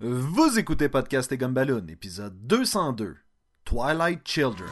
Vous écoutez Podcast et Gumballoon, épisode 202, Twilight Children.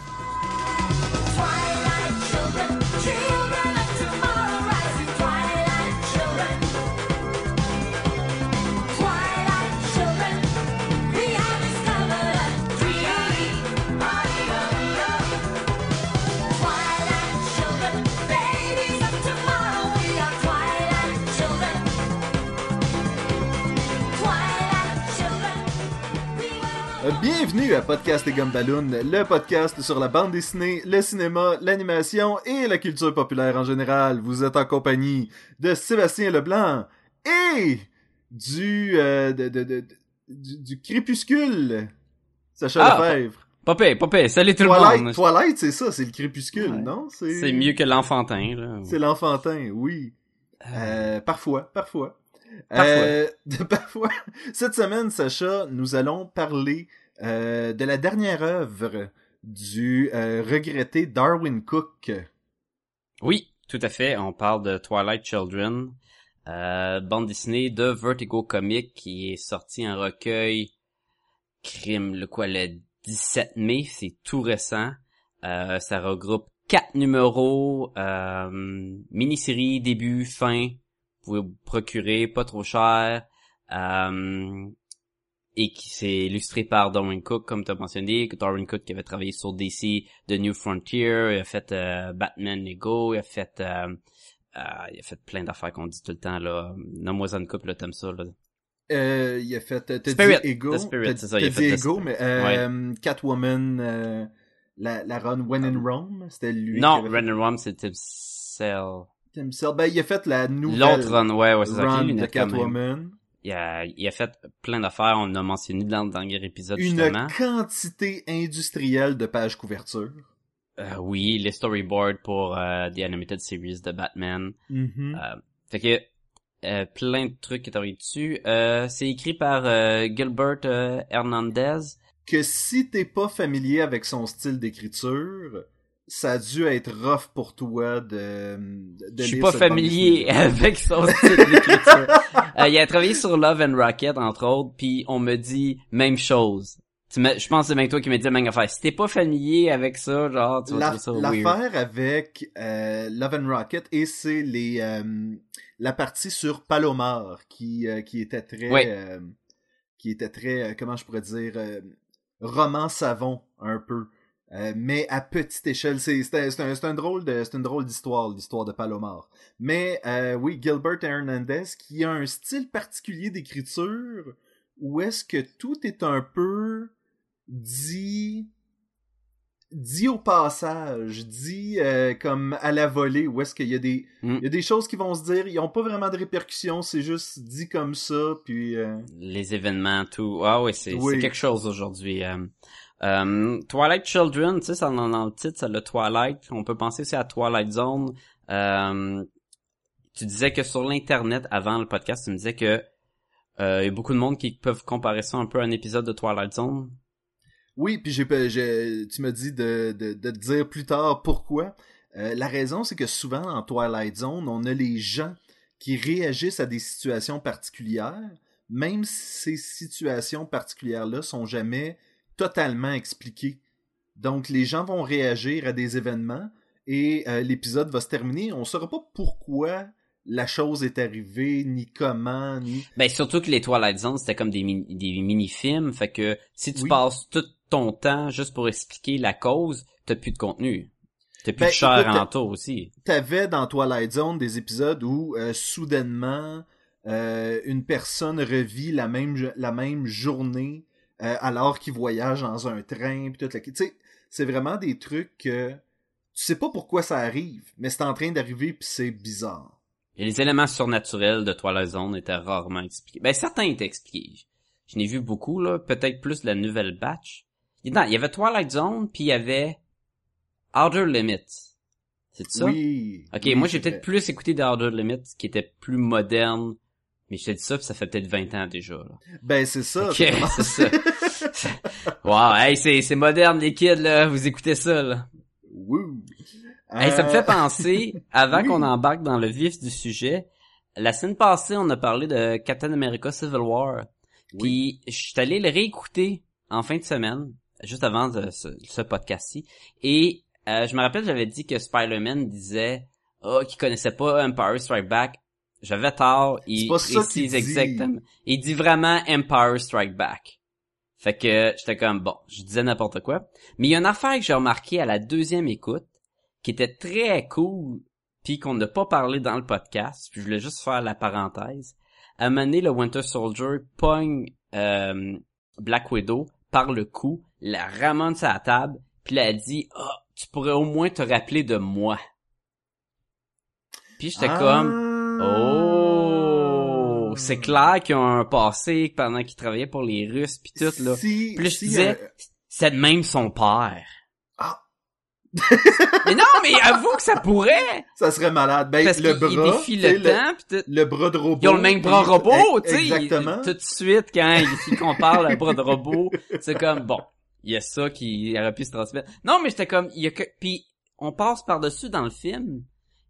Bienvenue à Podcast et Gumballoon, le podcast sur la bande dessinée, le cinéma, l'animation et la culture populaire en général. Vous êtes en compagnie de Sébastien Leblanc et du, euh, de, de- de- de- du, du crépuscule, Sacha Ah, Lefebvre. Popé, popé, salut tout le Twilight, monde. Twilight, c'est ça, c'est le crépuscule, Ouais. non? C'est mieux que l'enfantin. C'est l'enfantin, oui. Euh, parfois, parfois. Parfois. Euh, de- parfois. Cette semaine, Sacha, nous allons parler euh, de la dernière œuvre du euh, regretté Darwin Cook. Oui, tout à fait. On parle de Twilight Children, euh, bande dessinée de Vertigo Comics qui est sorti en recueil crime, le quoi, le 17 mai, c'est tout récent. Euh, ça regroupe quatre numéros, euh, mini-série, début, fin. Vous pouvez vous procurer, pas trop cher. Euh, et qui s'est illustré par Darwin Cook, comme tu as mentionné. Darwin Cook qui avait travaillé sur DC The New Frontier, il a fait euh, Batman Lego, il a fait euh, euh, il a fait plein d'affaires qu'on dit tout le temps là. Nomme-moi une couple là, t'aimes ça là. Euh, il a fait, t'as dit Spirit, Ego, The Spirit, t'as- c'est ça, il a t'as fait dit Ego, Spirit. mais euh, Catwoman, euh, la, la run When in Rome, c'était lui non, qui avait Ren Rum c'était Cell. Ben, il a fait la nouvelle L'autre run, ouais, ouais, c'est ça. run de. Catwoman. Il a, il a fait plein d'affaires, on a mentionné dans le dernier épisode Une justement. quantité industrielle de pages couverture. Euh, oui, les storyboards pour euh, The Animated Series de Batman. Mhm. Euh, fait que euh, plein de trucs qui arrivé dessus. Euh, c'est écrit par euh, Gilbert Hernandez. que si t'es pas familier avec son style d'écriture, ça a dû être rough pour toi de, de Je suis pas familier avec son style d'écriture. Euh, il a travaillé sur Love and Rocket entre autres, puis on me dit même chose. Tu me- je pense que c'est même toi qui me dit la même affaire. Si t'es pas familier avec ça, genre tu vas La- trouver ça. L'affaire avec euh, Love and Rocket et c'est les euh, la partie sur Palomar qui euh, qui était très euh, qui était très comment je pourrais dire euh, roman savon un peu Euh, mais à petite échelle c'est un, un, drôle de c'est une drôle d'histoire l'histoire de Palomar mais euh, oui Gilbert Hernandez qui a un style particulier d'écriture où est-ce que tout est un peu dit dit au passage, dit euh, comme à la volée, où est-ce qu'il y a des Mm. il y a des choses qui vont se dire, ils ont pas vraiment de répercussions, c'est juste dit comme ça, puis euh, Les événements, tout. Ah oui, c'est Oui. quelque chose aujourd'hui. euh. Euh, Twilight Children, tu sais, ça dans, le titre, ça le Twilight. On peut penser aussi à Twilight Zone. Euh, tu disais que sur l'internet avant le podcast, tu me disais que euh, il y a beaucoup de monde qui peuvent comparer ça un peu à un épisode de Twilight Zone. oui, puis j'ai tu me dis de, de, de te dire plus tard pourquoi. Euh, la raison, c'est que souvent en Twilight Zone, on a les gens qui réagissent à des situations particulières, même si ces situations particulières-là sont jamais totalement expliquées. Donc les gens vont réagir à des événements et euh, l'épisode va se terminer. On saura pas pourquoi la chose est arrivée, ni comment, ni... Ben surtout que les Twilight Zone c'était comme des mini, des mini-films, fait que si tu Oui. passes tout ton temps juste pour expliquer la cause, t'as plus de contenu. T'as plus Ben, de chair écoute, en tour aussi. T'avais dans Twilight Zone des épisodes où euh, soudainement euh, une personne revit la même la même journée euh, alors qu'il voyage dans un train puis tout le... tu sais c'est vraiment des trucs que tu sais pas pourquoi ça arrive mais c'est en train d'arriver puis c'est bizarre Et les éléments surnaturels de Twilight Zone étaient rarement expliqués. Ben, certains étaient expliqués. Je n'ai vu beaucoup, là. Peut-être plus la nouvelle batch. Il non, il y avait Twilight Zone, puis il y avait Outer Limits. C'est ça? oui Ok, oui, moi j'ai peut-être plus écouté des Outer Limits, qui était plus moderne. Mais je te dis ça, puis ça fait peut-être 20 ans déjà, là. ben c'est ça Ok, c'est ça. wow, hey, c'est, c'est moderne, les kids, là. Vous écoutez ça, là. Wouh. Hey, ça me Euh, fait penser, avant oui. qu'on embarque dans le vif du sujet, la semaine passée, on a parlé de Captain America Civil War. Puis je suis allé le réécouter en fin de semaine, juste avant de ce, ce podcast-ci. Et euh, je me rappelle, j'avais dit que Spider-Man disait oh, qu'il connaissait pas Empire Strike Back. J'avais tort. Il C'est pas ça précise exactement. Il dit vraiment Empire Strike Back. Fait que j'étais comme bon, je disais n'importe quoi. Mais il y a une affaire que j'ai remarqué à la deuxième écoute qui était très cool puis qu'on n'a pas parlé dans le podcast, puis je voulais juste faire la parenthèse. À un moment donné, le Winter Soldier pogne euh, Black Widow par le cou, la ramène sur la table, puis elle dit « Ah, tu pourrais au moins te rappeler de moi. » Puis j'étais Ah. comme « Oh! C'est clair qu'ils ont un passé pendant qu'ils travaillaient pour les Russes, puis tout, là. Si, Puis là, je si, disais, euh, c'est de même son père. Ah. mais non, mais avoue que ça pourrait! ça serait malade. Ben, Parce le qu'il il bras, le temps, pis tout. le bras de robot. Ils ont le même bras robot, tu sais. Exactement. Tout de suite, quand ils ils comparent le bras de robot, c'est comme, bon, il y a ça qui aurait pu se transmettre. Non, mais j'étais comme, il y a que, puis on passe par-dessus dans le film,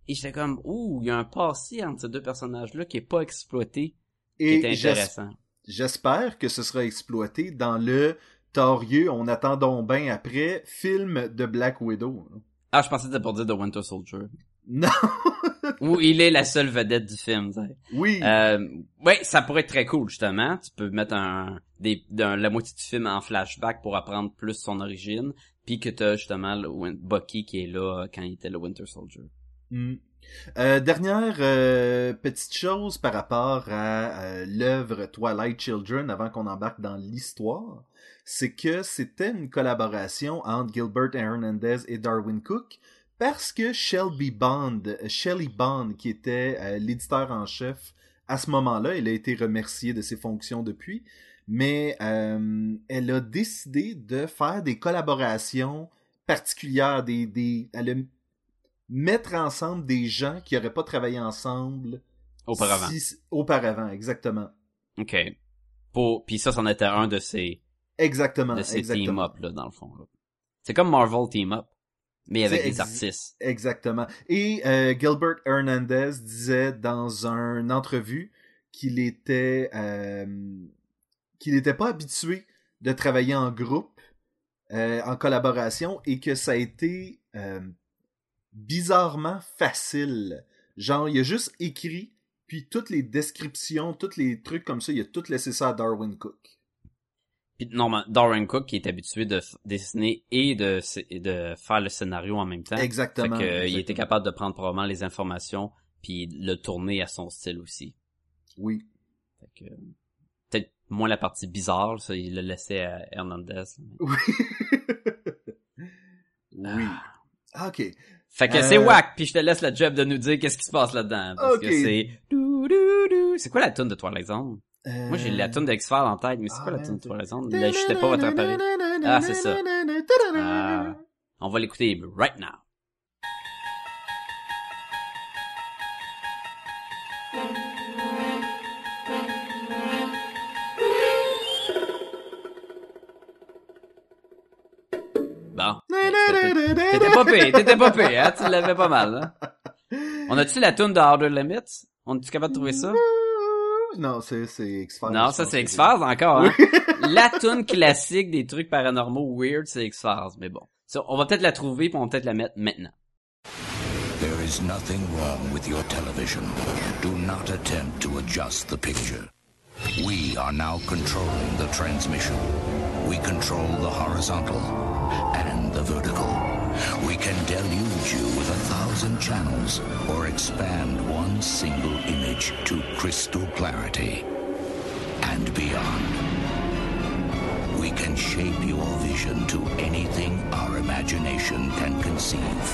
et j'étais comme, ouh, il y a un passé entre ces deux personnages-là qui est pas exploité, qui est Et intéressant. j'espère que ce sera exploité dans le torieux, on attend donc ben après, film de Black Widow. Ah, je pensais que c'était pour dire The Winter Soldier. Non, Où il est la seule vedette du film, tu sais. oui. Euh, ouais, ça pourrait être très cool justement. Tu peux mettre un, des, la moitié du film en flashback pour apprendre plus son origine, puis que t'as justement le Bucky qui est là euh, quand il était le Winter Soldier. Mm. Euh, dernière euh, petite chose par rapport à euh, l'œuvre Twilight Children avant qu'on embarque dans l'histoire, c'est que c'était une collaboration entre Gilbert Hernandez et Darwin Cook parce que Shelby Bond, Shelley Bond, qui était euh, l'éditeur en chef à ce moment-là, elle a été remerciée de ses fonctions depuis, mais euh, elle a décidé de faire des collaborations particulières, des, des, elle a mettre ensemble des gens qui n'auraient pas travaillé ensemble Auparavant. si- auparavant, exactement. Ok. Pour, puis ça, c'en était un de ces, Exactement. de ces team-up là dans le fond. C'est comme Marvel team-up, mais avec des ex- artistes. Exactement. Et euh, Gilbert Hernandez disait dans une entrevue qu'il était euh, qu'il n'était pas habitué de travailler en groupe, euh, en collaboration, et que ça a été euh, bizarrement facile. Genre, il a juste écrit, puis toutes les descriptions, tous les trucs comme ça, il a tout laissé ça à Darwin Cook. Puis normalement, Darren Cook qui est habitué de dessiner et de, de faire le scénario en même temps. Exactement. Fait que, euh, il était capable de prendre probablement les informations puis le tourner à son style aussi. Oui. Fait que, peut-être moins la partie bizarre, ça, il le laissait à Hernandez. Oui. oui. Ah, ok. Fait que Euh, c'est whack, puis je te laisse le job de nous dire qu'est-ce qui se passe là-dedans. Parce que c'est... C'est quoi la tune de Twilight Zone? Moi, j'ai la Euh, tune d'X-Files en tête, mais c'est quoi ah, la tune de merde. Twilight Zone? Là, je pas votre appareil. Ah, c'est ça. Ah. On va l'écouter right now. Pas payé, t'étais pas payé, hein? Tu l'avais pas mal, hein? On a-tu la tune de Outer Limits? On est-tu capable de trouver ça? Non, c'est c'est X-Files. Non, ça c'est X-Files encore, hein? la tune classique des trucs paranormaux weird, c'est X-Files, mais bon. Ça, on va peut-être la trouver, puis on va peut-être la mettre maintenant. There is nothing wrong with your television. Do not attempt to adjust the picture. We are now controlling the transmission. We control the horizontal and the vertical. We can deluge you with a thousand channels or expand one single image to crystal clarity and beyond. We can shape your vision to anything our imagination can conceive.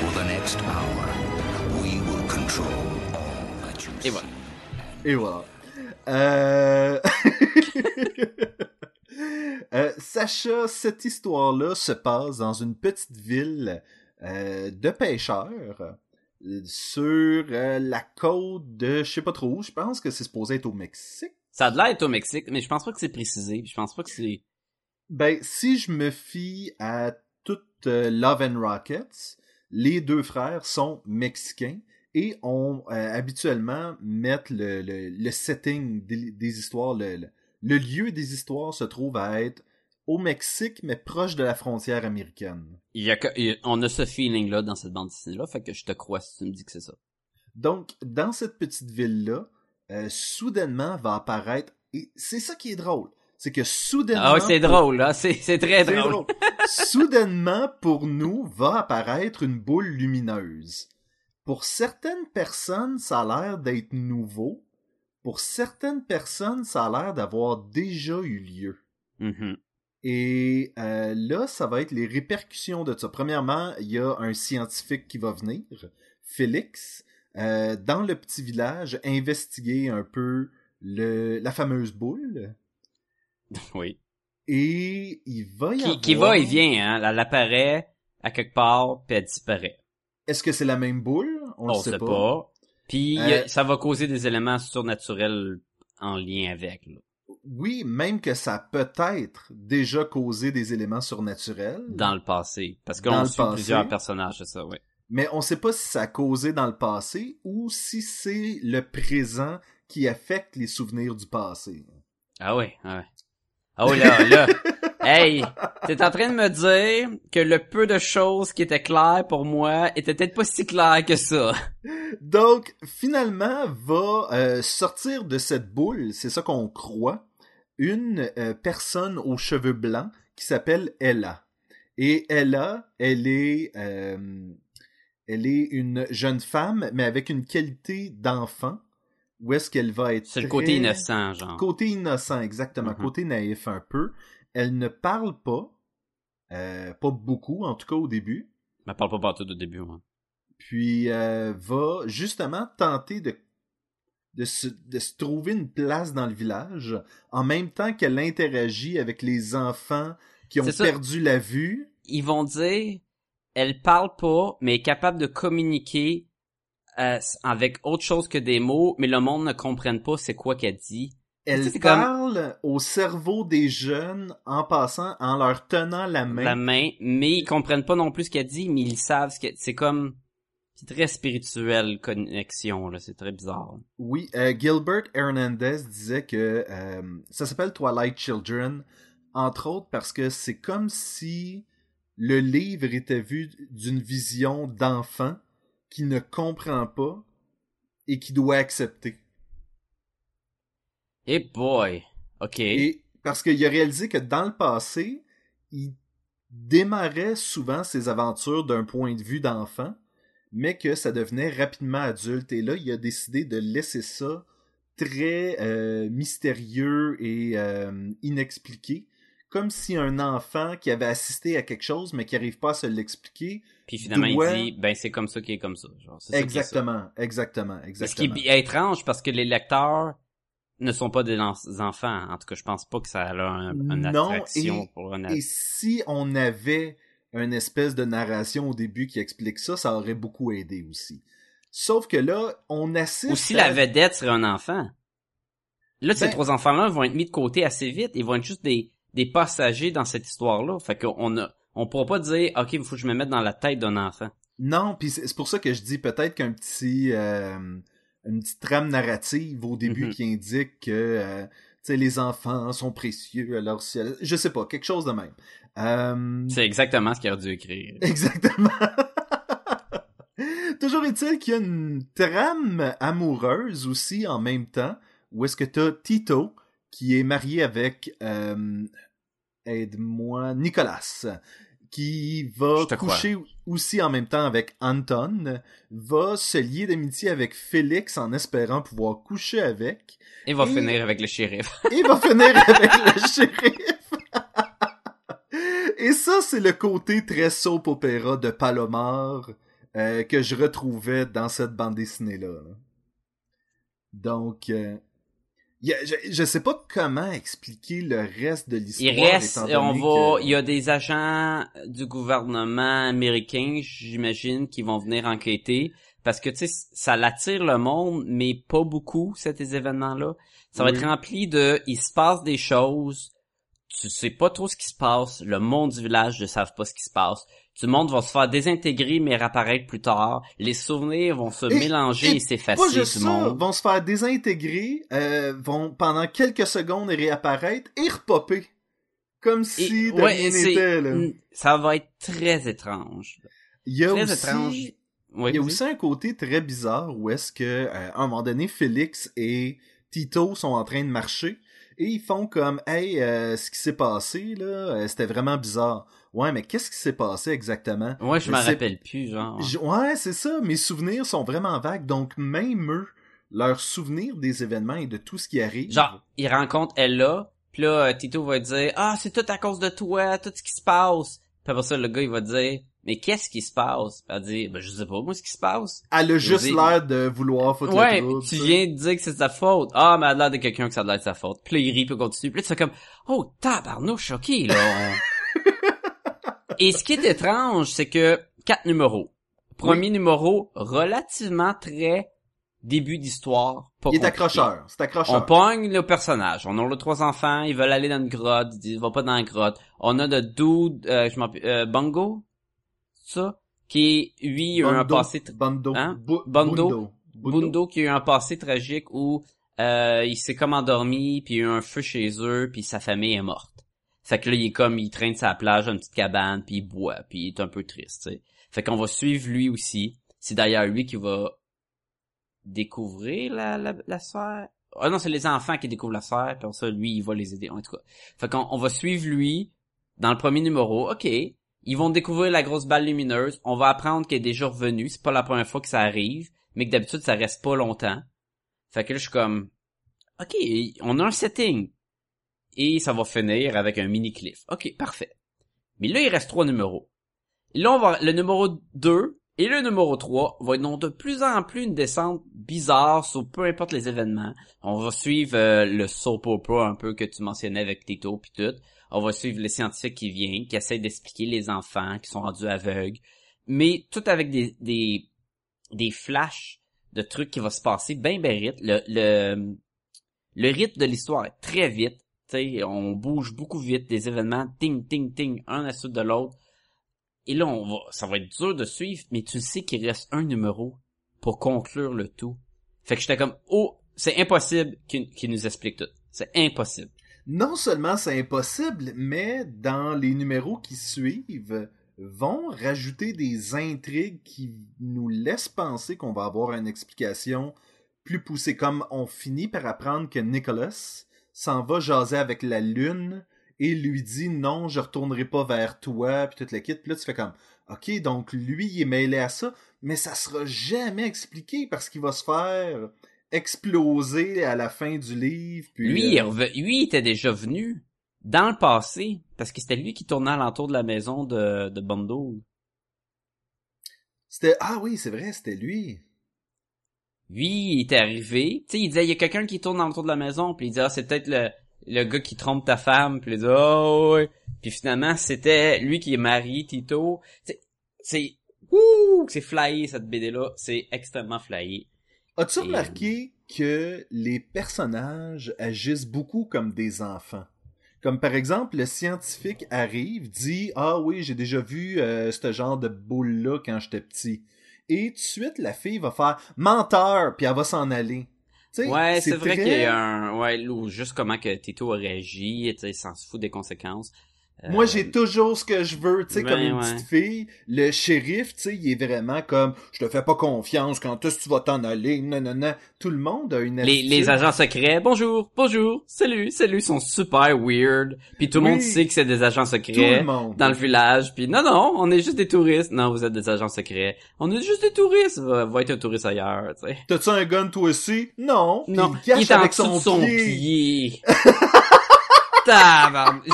For the next hour, we will control all that you Et see. voilà. Et voilà. Euh... euh, Sacha, cette histoire-là se passe dans une petite ville euh, de pêcheurs euh, sur euh, la côte de je sais pas trop où. Je pense que c'est supposé être au Mexique. Ça a de l'air d'être au Mexique, mais je pense pas que c'est précisé, je pense pas que c'est... Ben, si je me fie à toute Love and Rockets, les deux frères sont mexicains et on euh, habituellement mettre le, le, le setting des, des histoires, le, le, lieu des histoires se trouve à être au Mexique, mais proche de la frontière américaine. Il y a, que- on a ce feeling-là dans cette bande dessinée-là, fait que je te crois si tu me dis que c'est ça. Donc, dans cette petite ville-là, euh, soudainement va apparaître, et c'est ça qui est drôle, c'est que soudainement... Ah ouais, c'est drôle, là. C'est, c'est très drôle. drôle. Soudainement, pour nous, va apparaître une boule lumineuse. Pour certaines personnes, ça a l'air d'être nouveau. Pour certaines personnes, ça a l'air d'avoir déjà eu lieu. Mhm. Et euh, là, ça va être les répercussions de ça. Premièrement, il y a un scientifique qui va venir, Félix, euh, dans le petit village, investiguer un peu le, la fameuse boule. Oui. Et il va y Qui, avoir... qui va et vient, hein. Elle apparaît à quelque part, puis elle disparaît. Est-ce que c'est la même boule? On, le sait sait pas. pas. Puis Euh, ça va causer des éléments surnaturels en lien avec. là. Oui, même que ça a peut-être déjà causé des éléments surnaturels. Dans le passé. Parce qu'on suit passé. plusieurs personnages, c'est ça, oui. Mais on sait pas si ça a causé dans le passé ou si c'est le présent qui affecte les souvenirs du passé. Ah oui, ah ouais. Oh là, là. hey, t'es en train de me dire que le peu de choses qui étaient claires pour moi étaient peut-être pas si claires que ça. Donc, finalement, va euh, sortir de cette boule, c'est ça qu'on croit, une euh, personne aux cheveux blancs qui s'appelle Ella. Et Ella, elle est, euh, elle est une jeune femme, mais avec une qualité d'enfant. Où est-ce qu'elle va être C'est le très- côté innocent, genre. Côté innocent, exactement. Mhm. Côté naïf un peu. Elle ne parle pas, euh, pas beaucoup, en tout cas au début. Me parle pas partout au début, moi. puis euh, va justement tenter de, de, se, de se trouver une place dans le village en même temps qu'elle interagit avec les enfants qui ont perdu la vue. Ils vont dire, elle parle pas, mais est capable de communiquer euh, avec autre chose que des mots, mais le monde ne comprenne pas c'est quoi qu'elle dit. Elle comme- parle au cerveau des jeunes en passant, en leur tenant la main. La main, mais ils comprennent pas non plus ce qu'elle dit, mais ils savent ce que c'est comme c'est très spirituel connexion là, c'est très bizarre. Oui, euh, Gilbert Hernandez disait que euh, ça s'appelle Twilight Children, entre autres parce que c'est comme si le livre était vu d'une vision d'enfant qui ne comprend pas et qui doit accepter. Et boy, ok. Et parce qu'il a réalisé que dans le passé, il démarrait souvent ses aventures d'un point de vue d'enfant, mais que ça devenait rapidement adulte. Et là, il a décidé de laisser ça très euh, mystérieux et euh, inexpliqué. Comme si un enfant qui avait assisté à quelque chose, mais qui n'arrive pas à se l'expliquer. Puis finalement doit- il dit ben c'est comme ça qui est comme ça, genre c'est ça qui est ça. Exactement, exactement, Ce qui exactement. est étrange parce que les lecteurs ne sont pas des enfants. En tout cas, je pense pas que ça a un, une Non, attraction et- pour un Et si on avait une espèce de narration au début qui explique ça, ça aurait beaucoup aidé aussi. Sauf que là, on assiste Ou si à- la vedette serait un enfant. Là, ces Ben- trois enfants-là vont être mis de côté assez vite. Ils vont être juste des, des passagers dans cette histoire-là. Fait qu'on a, on pourra pas dire, OK, il faut que je me mette dans la tête d'un enfant. Non, puis c'est c'est pour ça que je dis peut-être qu'un petit euh, une petite trame narrative au début Mhm. qui indique que euh, les enfants sont précieux alors si elle- je sais pas quelque chose de même. Euh, C'est exactement ce qu'il aurait dû écrire. Exactement. Toujours est-il qu'il y a une trame amoureuse aussi en même temps, où est-ce que t'as Tito, qui est marié avec, euh, aide-moi, Nicolas, qui va crois. coucher aussi en même temps avec Anton, va se lier d'amitié avec Félix en espérant pouvoir coucher avec, Et va Et- finir avec le shérif. et va finir avec le shérif. Et ça, c'est le côté très soap opéra de Palomar euh, que je retrouvais dans cette bande dessinée-là. là. Donc, euh, a- je, je sais pas comment expliquer le reste de l'histoire. Il reste, étant on va, que- il y a des agents du gouvernement américain, j'imagine, qui vont venir enquêter. Parce que, tu sais, ça l'attire le monde, mais pas beaucoup, ces événements-là. Ça va être rempli de, il se passe des choses, tu sais pas trop ce qui se passe, le monde du village ne savent pas ce qui se passe. Du monde va se faire désintégrer mais réapparaître plus tard. Les souvenirs vont se Et- mélanger et, et Pas s'effacer juste ça, monde. vont se faire désintégrer, euh, vont pendant quelques secondes réapparaître et repopper. Comme si Et- de ouais, rien n'était, là. Ça va être très étrange. Il y a Très aussi... étrange. Il y a aussi un côté très bizarre où est-ce que euh, à un moment donné Félix et Tito sont en train de marcher et ils font comme hey euh, ce qui s'est passé là euh, c'était vraiment bizarre. Ouais mais qu'est-ce qui s'est passé exactement? Ouais, je Mais me c'est- rappelle plus, genre. Ouais, c'est ça, mes souvenirs sont vraiment vagues donc même eux leurs souvenirs des événements et de tout ce qui arrive. Genre, il rencontre Ella, puis là, euh, Tito va dire « Ah, c'est tout à cause de toi, tout ce qui se passe. » Puis après ça, le gars, il va dire « Mais qu'est-ce qui se passe? » Puis elle dit « Ben, je sais pas, moi, ce qui se passe. Elle a juste l'air de vouloir » foutre Ouais, le trouble, tu viens de dire que c'est de sa faute. Ah, mais elle a l'air de quelqu'un que ça a l'air de sa faute. Puis là, il rit, puis continue. Puis là, tu fais comme « Oh, tabarnouche, ok, là. On- Et ce qui est étrange, c'est que quatre numéros. Premier numéro, relativement très début d'histoire. Il est accrocheur, c'est On accrocheur. pogne le personnage. On a les trois enfants, ils veulent aller dans une grotte, ils disent va pas dans la grotte. On a de dude, euh, je m'en euh, Bongo, ça, qui lui a eu un passé, tr- Bondo, Hein? Bu- Bondo. Bundo. Bundo qui a eu un passé tragique où euh, il s'est comme endormi, puis il y a eu un feu chez eux, puis sa famille est morte. Fait que là, il est comme, il traîne sa plage dans une petite cabane, puis il boit, puis il est un peu triste, tu sais. Fait qu'on va suivre lui aussi. C'est d'ailleurs lui qui va découvrir la, la, la sphère. Ah non, c'est les enfants qui découvrent la sphère, puis ça, lui, il va les aider, en tout cas. Fait qu'on on va suivre lui dans le premier numéro. OK, ils vont découvrir la grosse balle lumineuse. On va apprendre qu'elle est déjà revenue. C'est pas la première fois que ça arrive, mais que d'habitude, ça reste pas longtemps. Fait que là, je suis comme... OK, on a un setting. Et ça va finir avec un mini-cliff. OK, parfait. Mais là, il reste trois numéros. Là, on va, le numéro 2 et le numéro 3 vont être de plus en plus une descente bizarre sur peu importe les événements. On va suivre euh, le soap opera un peu que tu mentionnais avec Tito puis tout. On va suivre les scientifiques qui viennent, qui essayent d'expliquer les enfants qui sont rendus aveugles. Mais tout avec des, des, des flashs de trucs qui vont se passer bien, bien vite. Le, le, le rythme de l'histoire est très vite. On bouge beaucoup vite, des événements, ting, ting, ting, un à suite de l'autre. Et là, on va, ça va être dur de suivre, mais tu sais qu'il reste un numéro pour conclure le tout. Fait que j'étais comme, oh, c'est impossible qu'il nous explique tout. C'est impossible. Non seulement c'est impossible, mais dans les numéros qui suivent, vont rajouter des intrigues qui nous laissent penser qu'on va avoir une explication plus poussée. Comme on finit par apprendre que Nicholas s'en va jaser avec la lune et lui dit non, je retournerai pas vers toi, puis toute la kit. Puis là, tu fais comme, ok, donc lui, il est mêlé à ça, mais ça sera jamais expliqué parce qu'il va se faire exploser à la fin du livre. Puis, Lui, il est euh, reve- lui, il était déjà venu dans le passé, parce que c'était lui qui tournait alentour de la maison de, de Bondo. C'était ah oui, c'est vrai, c'était lui. Lui, il était arrivé, tu sais, il disait, il y a quelqu'un qui tourne autour de la maison, puis il dit, ah, c'est peut-être le, le gars qui trompe ta femme, puis il dit, oh, ouais. Puis finalement, c'était lui qui est marié, Tito. C'est, c'est, ouh, c'est flyé, cette BD-là. C'est extrêmement flyé. As-tu Et- remarqué que les personnages agissent beaucoup comme des enfants? Comme par exemple, le scientifique arrive, dit Ah oui, j'ai déjà vu euh, ce genre de boule-là quand j'étais petit. Et tout de suite, la fille va faire menteur, puis elle va s'en aller. Tu sais, Ouais, c'est vrai très- qu'il y a un, ouais, ou juste comment que Tito a réagi, tu sais, s'en se fout des conséquences. Euh, Moi, j'ai toujours ce que je veux, tu sais, ben comme une ouais. petite fille. Le shérif, tu sais, il est vraiment comme, je te fais pas confiance quand tu vas t'en aller, non, non, non. Tout le monde a une les, attitude. les agents secrets, bonjour, bonjour, salut, salut, sont super weird. Puis tout le Oui. monde sait que c'est des agents Tout le secrets monde. dans le village. Puis non, non, on est juste des touristes. Non, vous êtes des agents secrets. On est juste des touristes. Va, va être un touriste ailleurs, tu sais. T'as-tu un gun toi aussi? Non. Puis Non, il il est avec son, de son pied. pied.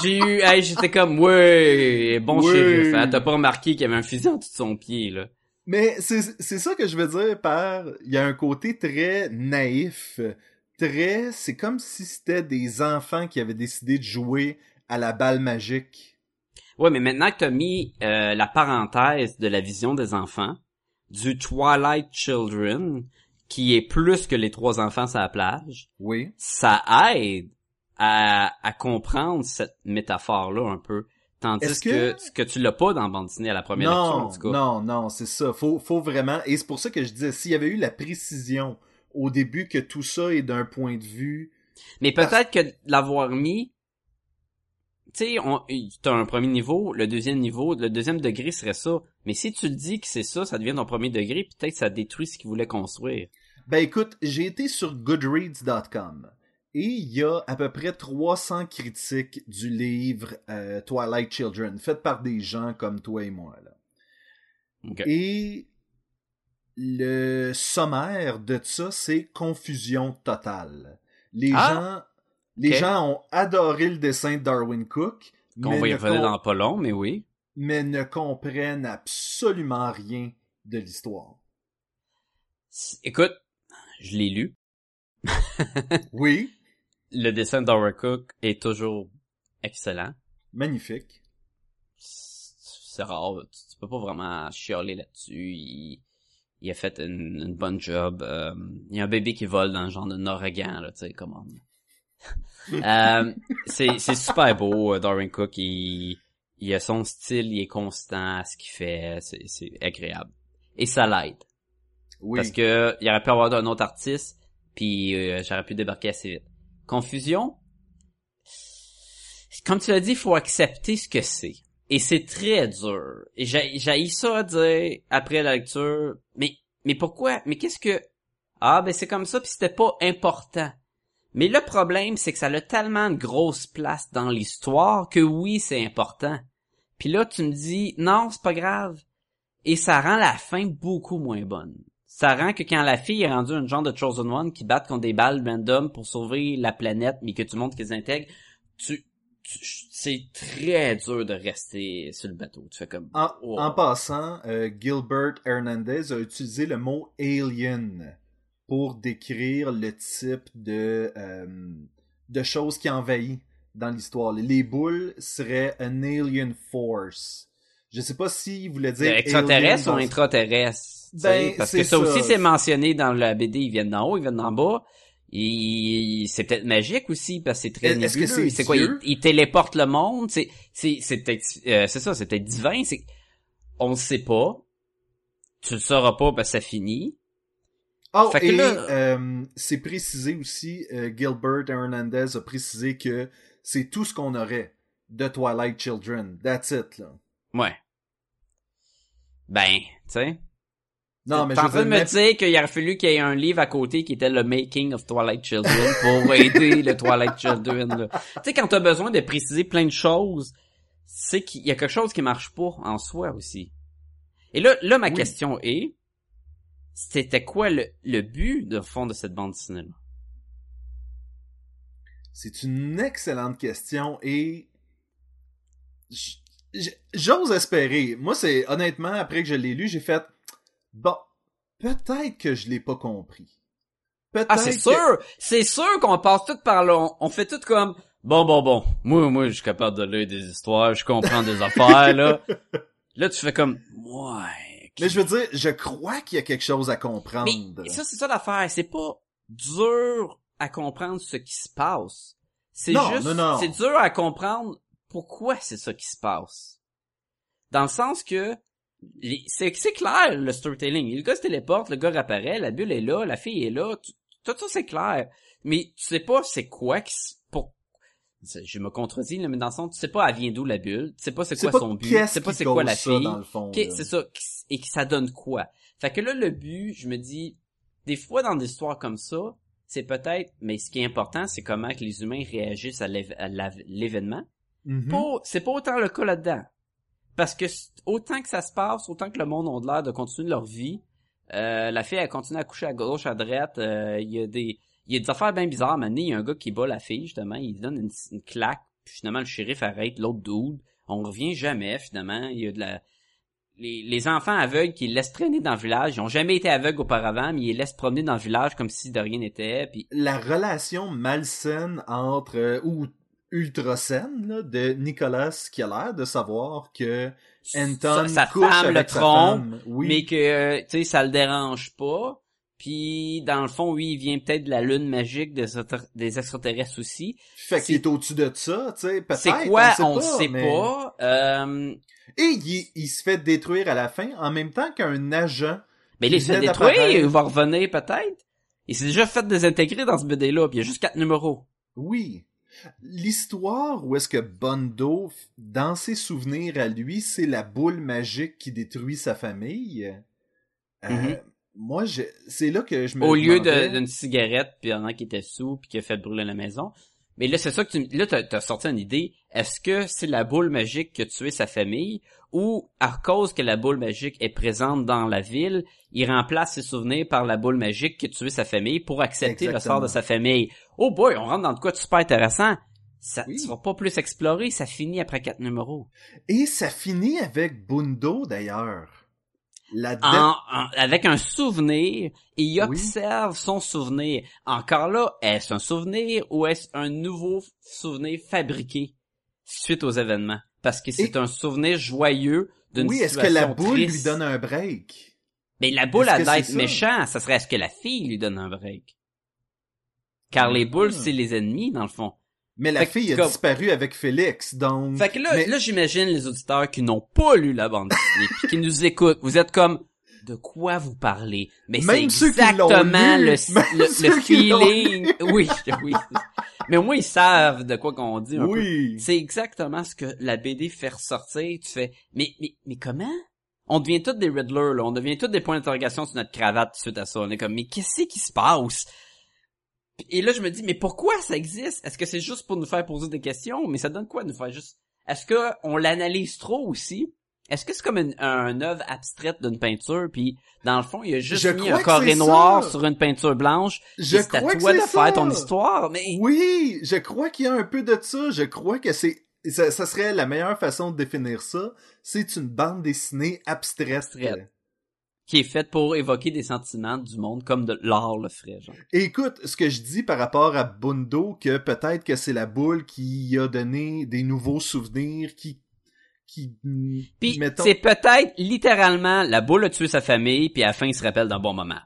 J'ai eu, hey, j'étais comme, ouais, bon shérif, hein. T'as pas remarqué qu'il y avait un fusil en dessous de son pied, là. Mais c'est c'est ça que je veux dire par il y a un côté très naïf, très c'est comme si c'était des enfants qui avaient décidé de jouer à la balle magique. Ouais, mais maintenant que t'as mis euh, la parenthèse de la vision des enfants, du Twilight Children, qui est plus que les trois enfants sur la plage, Oui. ça aide à, à comprendre cette métaphore-là un peu. Tandis que... que- que tu l'as pas dans bande dessinée à la première lecture, en Non, tout cas. non, non, c'est ça. Faut, faut vraiment. Et c'est pour ça que je disais, s'il y avait eu la précision au début que tout ça est d'un point de vue. Mais peut-être que l'avoir mis, tu sais, on- t'as un premier niveau, le deuxième niveau, le deuxième degré serait ça. Mais si tu le dis que c'est ça, ça devient ton premier degré, peut-être que ça détruit ce qu'il voulait construire. Ben écoute, j'ai été sur Goodreads.com et il y a à peu près 300 critiques du livre euh, Twilight Children, faites par des gens comme toi et moi. Là. Et le sommaire de ça, c'est confusion totale. Les Ah! gens, les gens ont adoré le dessin de Darwin Cook, Qu'on mais va y ne, revenir dans pas long, mais oui. mais ne comprennent absolument rien de l'histoire. Écoute, je l'ai lu. Oui, Le dessin d'Aura Cook est toujours excellent. magnifique. C'est rare, tu, tu peux pas vraiment chialer là-dessus. Il, il a fait une, une bonne job. Euh, il y a un bébé qui vole dans le genre de Oregon, là, tu sais, comment. euh, c'est, super beau, euh, Darwin Cook. Il, il a son style, il est constant à ce qu'il fait. C'est, c'est agréable. Et ça l'aide. Oui. Parce que il aurait pu avoir un autre artiste, puis euh, j'aurais pu débarquer assez vite. Confusion? Comme tu l'as dit, il faut accepter ce que c'est. Et c'est très dur. Et j'ai ça à dire après la lecture. Mais mais pourquoi? Mais qu'est-ce que? Ah ben c'est comme ça puis c'était pas important. Mais le problème c'est que ça a tellement de grosse place dans l'histoire que oui, c'est important. Puis là tu me dis non, c'est pas grave. Et ça rend la fin beaucoup moins bonne. Ça rend que quand la fille est rendue un genre de Chosen One qui bat contre des balles random pour sauver la planète, mais que tu montres qu'ils intègrent, tu, tu- c'est très dur de rester sur le bateau. Tu fais comme... En, en passant, euh, Gilbert Hernandez a utilisé le mot alien pour décrire le type de, euh, de choses qui envahit dans l'histoire. Les boules seraient an alien force. Je sais pas s'il voulait dire extraterrestre ou intraterrestre? Ben, parce que ça, ça. aussi, c'est mentionné dans la BD. Ils viennent d'en haut, ils viennent d'en bas. Et c'est peut-être magique aussi parce que c'est très Est-ce que c'est quoi Dieu? ils, ils téléportent le monde c'est c'est c'est peut-être euh, c'est ça c'est peut-être divin c'est on le sait pas tu le sauras pas parce que ça finit Oh, Fait que et là- euh, c'est précisé aussi, euh, Gilbert Hernandez a précisé que c'est tout ce qu'on aurait de Twilight Children. That's it, là. Ouais ben tu sais Non, mais T'es je en veux train de dire, me dire qu'il aurait fallu qu'il y ait un livre à côté qui était le Making of Twilight Children pour aider le Twilight Children. Tu sais, quand t'as besoin de préciser plein de choses, c'est qu'il y a quelque chose qui marche pas en soi aussi. Et là, là ma Oui. question est, c'était quoi le, le but de fond de cette bande dessinée là C'est une excellente question et j'ose espérer. Moi, c'est honnêtement après que je l'ai lu, j'ai fait bon, peut-être que je l'ai pas compris. Peut-être. Ah, c'est que- sûr! C'est sûr qu'on passe tout par là. On, on fait tout comme, bon, bon, bon. Moi, moi, je suis capable de lire des histoires, je comprends des affaires, là. Là, tu fais comme, ouais. Mais je veux dire, je crois qu'il y a quelque chose à comprendre. Mais ça, c'est ça l'affaire. C'est pas dur à comprendre ce qui se passe. C'est juste, non, non. c'est dur à comprendre pourquoi c'est ça qui se passe? Dans le sens que, c'est clair, le storytelling. Le gars se téléporte, le gars réapparaît, la bulle est là, la fille est là, tu- tout ça c'est clair. Mais tu sais pas c'est quoi qui se, pour, je me contredis, mais dans le sens, tu sais pas elle vient d'où la bulle, tu sais pas c'est quoi pas son but, tu sais pas c'est quoi la fille. c'est ça. Et que ça donne quoi? Fait que là, le but, je me dis, des fois dans des histoires comme ça, c'est peut-être, mais ce qui est important, c'est comment que les humains réagissent à l'événement. Mhm. C'est pas autant le cas là-dedans. Parce que autant que ça se passe, autant que le monde a l'air de continuer leur vie, euh, la fille, elle continue à coucher à gauche, à droite, euh, il y a des, il y a des affaires bien bizarres. Maintenant, il y a un gars qui bat la fille, justement, il donne une, une claque, puis finalement, le shérif arrête l'autre dude. On revient jamais, finalement. Il y a de la, les, les enfants aveugles qui laissent traîner dans le village, ils ont jamais été aveugles auparavant, mais ils les laissent promener dans le village comme si de rien n'était, puis La relation malsaine entre euh, ou ultra saine là, de Nicolas qui a l'air de savoir que Anton sa, sa couche femme le avec sa trompe, femme. Oui. mais que, euh, tu sais, ça le dérange pas. Puis, dans le fond, oui, il vient peut-être de la lune magique des, extraterrestres aussi. Fait C'est- qu'il est au-dessus de ça, tu sais. peut-être, C'est quoi? sait On ne sait mais- pas. Euh, Et il, il se fait détruire à la fin en même temps qu'un agent. mais il se fait détruire, il va revenir peut-être. Il s'est déjà fait désintégrer dans ce BD-là, puis il y a juste quatre numéros. Oui. L'histoire où est-ce que Bondo, dans ses souvenirs à lui, c'est la boule magique qui détruit sa famille. Euh, Mhm. Moi, je... c'est là que je me Au lieu demandais- d'une cigarette, puis il y en a qui était sous, puis qui a fait brûler la maison. Mais là, c'est ça que tu... Là, t'as as sorti une idée. Est-ce que c'est la boule magique qui a tué sa famille, ou à cause que la boule magique est présente dans la ville, il remplace ses souvenirs par la boule magique qui a tué sa famille pour accepter le sort de sa famille? Oh boy, on rentre dans de quoi de super intéressant. Ça, Oui. Tu vas pas plus explorer, ça finit après quatre numéros. Et ça finit avec Bundo, d'ailleurs. La dette... en- en- avec un souvenir, et il Oui. observe son souvenir. Encore là, est-ce un souvenir ou est-ce un nouveau souvenir fabriqué suite aux événements? Parce que c'est Et- un souvenir joyeux d'une Oui, est-ce situation que la boule lui donne un break? Mais la boule Est-ce a d'être méchant, ça? serait est-ce que la fille lui donne un break? Car les boules, Ah. c'est les ennemis, dans le fond. Mais la Fait fille a comme- disparu avec Félix, donc... Fait que là, Mais- là j'imagine les auditeurs qui n'ont pas lu la bande dessinée puis qui nous écoutent. Vous êtes comme de quoi vous parlez? Mais c'est exactement lu, le, le, le feeling. Oui, oui. Mais au moins ils savent de quoi qu'on dit un. Oui. C'est exactement ce que la BD fait ressortir. Tu fais mais mais mais comment? On devient tous des Riddler là, on devient tous des points d'interrogation sur notre cravate suite à ça. On est comme mais qu'est-ce qui se passe? Et là, je me dis, mais pourquoi ça existe? Est-ce que c'est juste pour nous faire poser des questions? Mais ça donne quoi de nous faire juste... Est-ce que on l'analyse trop aussi? Est-ce que c'est comme une, un œuvre abstraite d'une peinture, puis dans le fond, il a juste Je mis un carré noir ça. sur une peinture blanche, Je c'est à toi de faire ton histoire, mais... Oui, je crois qu'il y a un peu de ça. Je crois que c'est... Ça, ça serait la meilleure façon de définir ça. C'est une bande dessinée abstraite. Abstraite. Qui est faite pour évoquer des sentiments du monde, comme de l'art le ferait, genre. Écoute, ce que je dis par rapport à Bundo, que peut-être que c'est la boule qui a donné des nouveaux souvenirs, qui... qui Puis mettons- c'est peut-être littéralement la boule a tué sa famille, puis à la fin il se rappelle d'un bon moment.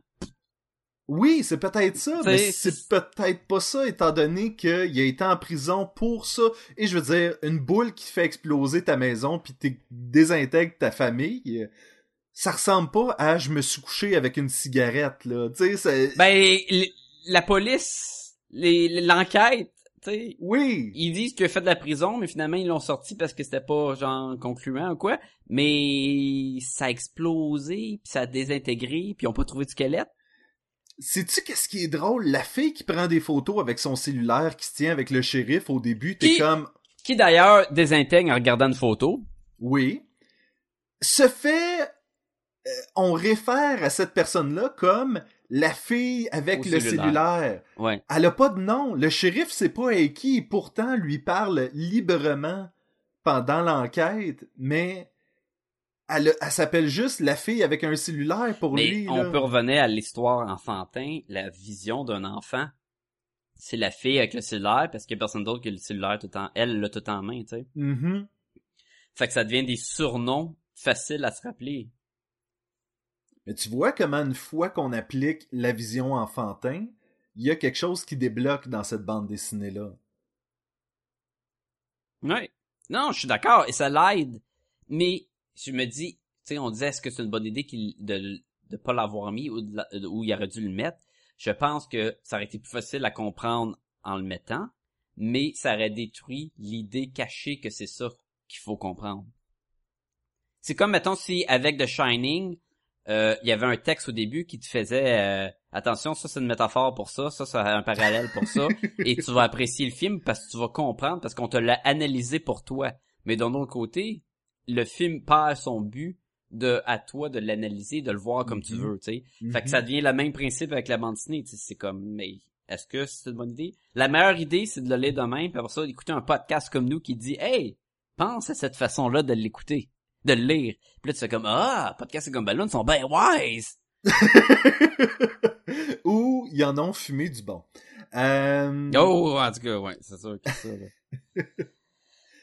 Oui, c'est peut-être ça, mais c'est- peut-être pas ça, étant donné qu'il a été en prison pour ça. Et je veux dire, une boule qui fait exploser ta maison puis t'es- désintègre ta famille, ça ressemble pas à je me suis couché avec une cigarette, là. Tu sais. Ben, la police, les- l'enquête, tu sais, oui! ils disent qu'il a fait de la prison, mais finalement ils l'ont sorti parce que c'était pas genre concluant ou quoi. Mais ça a explosé, puis ça a désintégré, puis ils ont pas trouvé de squelette. Sais-tu qu'est-ce qui est drôle? La fille qui prend des photos avec son cellulaire, qui se tient avec le shérif au début, t'es Qui- comme... Qui d'ailleurs désintègre en regardant une photo. Oui. Se fait... euh, on réfère à cette personne-là comme la fille avec Au le cellulaire. cellulaire. Ouais. Elle a pas de nom. Le shérif sait pas à qui, et pourtant lui parle librement pendant l'enquête, mais elle, a- elle s'appelle juste la fille avec un cellulaire pour Mais lui. on là. peut revenir à l'histoire enfantin, la vision d'un enfant. C'est la fille avec le cellulaire, parce qu'il y a personne d'autre qui a le cellulaire tout en, elle l'a tout en main, tu sais. Mhm. Fait que ça devient des surnoms faciles à se rappeler. Mais tu vois comment une fois qu'on applique la vision enfantin, il y a quelque chose qui débloque dans cette bande dessinée-là. Ouais. Non, je suis d'accord, et ça l'aide. Mais, je me dis, tu sais, on disait, est-ce que c'est une bonne idée de, de pas l'avoir mis ou où il aurait dû le mettre? Je pense que ça aurait été plus facile à comprendre en le mettant, mais ça aurait détruit l'idée cachée que c'est ça qu'il faut comprendre. C'est comme, mettons, si avec The Shining, euh, il y avait un texte au début qui te faisait euh, attention, ça c'est une métaphore pour ça, ça c'est un parallèle pour ça, et tu vas apprécier le film parce que tu vas comprendre parce qu'on te l'a analysé pour toi. Mais d'un autre côté, le film perd son but de à toi de l'analyser, de le voir comme tu Mhm. veux, tu sais. Fait que ça devient le même principe avec la bande dessinée, tu sais, c'est comme mais est-ce que c'est une bonne idée? La meilleure idée c'est de le lire demain, puis après ça d'écouter un podcast comme nous qui dit "Hey, pense à cette façon-là de l'écouter, de le lire." Puis là tu fais comme "Ah, podcast et comme Balloon sont bien wise." Ou ils en ont fumé du bon. Euh, Oh, en tout cas, ouais, c'est sûr que ça là.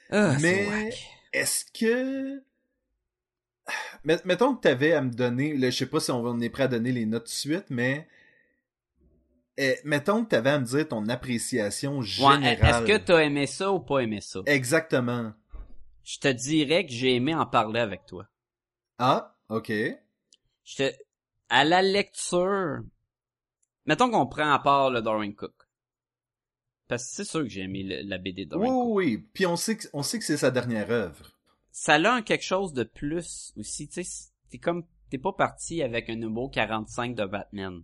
Ah, Mais-. Est-ce que... Met- Mettons que tu avais à me donner, là, je sais pas si on est prêt à donner les notes de suite, mais eh, mettons que t'avais à me dire ton appréciation Ouais, générale. est-ce que t'as aimé ça ou pas aimé ça? Exactement. Je te dirais que j'ai aimé en parler avec toi. Ah, ok. Je te... À la lecture, mettons qu'on prend à part le Darwin Cook. Parce que c'est sûr que j'ai aimé le- la BD de Oui, Darwin Cook. oui, oui. Puis on sait que, on sait que c'est sa dernière œuvre. Ça a un quelque chose de plus aussi, tu sais, t'es comme, t'es pas parti avec un numéro 45 de Batman.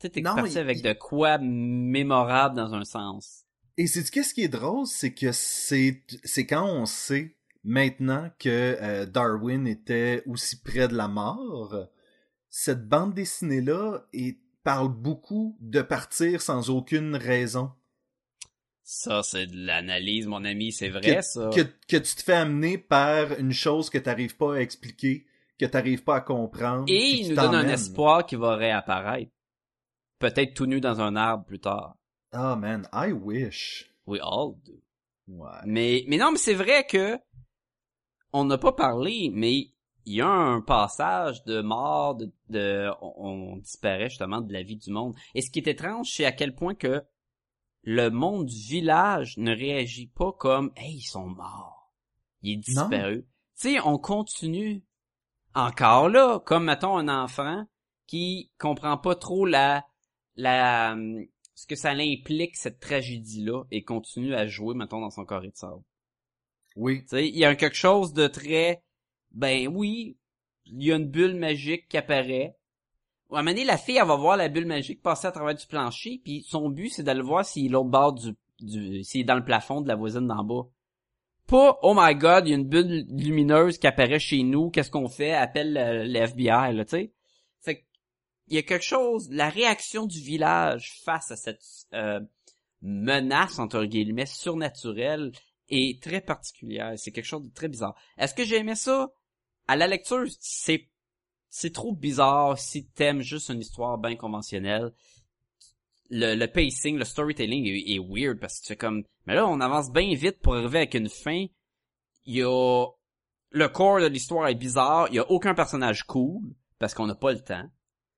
Tu sais, t'es parti il- avec il- de quoi mémorable dans un sens. Et c'est qu'est-ce qui est drôle, c'est que c'est c'est quand on sait maintenant que euh, Darwin était aussi près de la mort, cette bande dessinée là parle beaucoup de partir sans aucune raison. Ça, c'est de l'analyse, mon ami, c'est vrai, que, ça. que, que tu te fais amener par une chose que t'arrives pas à expliquer, que t'arrives pas à comprendre. Et il nous donne un espoir qui va réapparaître. Peut-être tout nu dans un arbre plus tard. Ah man, I wish. We all do. Ouais. Mais, mais non, mais c'est vrai que on n'a pas parlé, mais il y a un passage de mort, de, de on, on disparaît justement de la vie du monde. Et ce qui est étrange, c'est à quel point que le monde du village ne réagit pas comme Hey, ils sont morts. Il est disparu. Tu sais, on continue encore là, comme mettons un enfant qui comprend pas trop la la ce que ça implique cette tragédie là et continue à jouer mettons dans son carré de sable. Oui. Tu sais, il y a quelque chose de très ben oui, il y a une bulle magique qui apparaît. À un moment donné, la fille, elle va voir la bulle magique passer à travers du plancher, puis son but, c'est d'aller voir s'il est l'autre bord du, du s'il est dans le plafond de la voisine d'en bas. Pas, oh my god, il y a une bulle lumineuse qui apparaît chez nous, qu'est-ce qu'on fait? Appelle le, le FBI, là, tu sais. Il y a quelque chose, la réaction du village face à cette euh, menace, entre guillemets, surnaturelle, est très particulière. C'est quelque chose de très bizarre. Est-ce que j'ai aimé ça? À la lecture, c'est c'est trop bizarre si t'aimes juste une histoire bien conventionnelle. Le, le pacing, le storytelling est, est weird parce que tu fais comme, mais là, on avance bien vite pour arriver avec une fin. Il y a, le corps de l'histoire est bizarre. Il y a aucun personnage cool parce qu'on n'a pas le temps.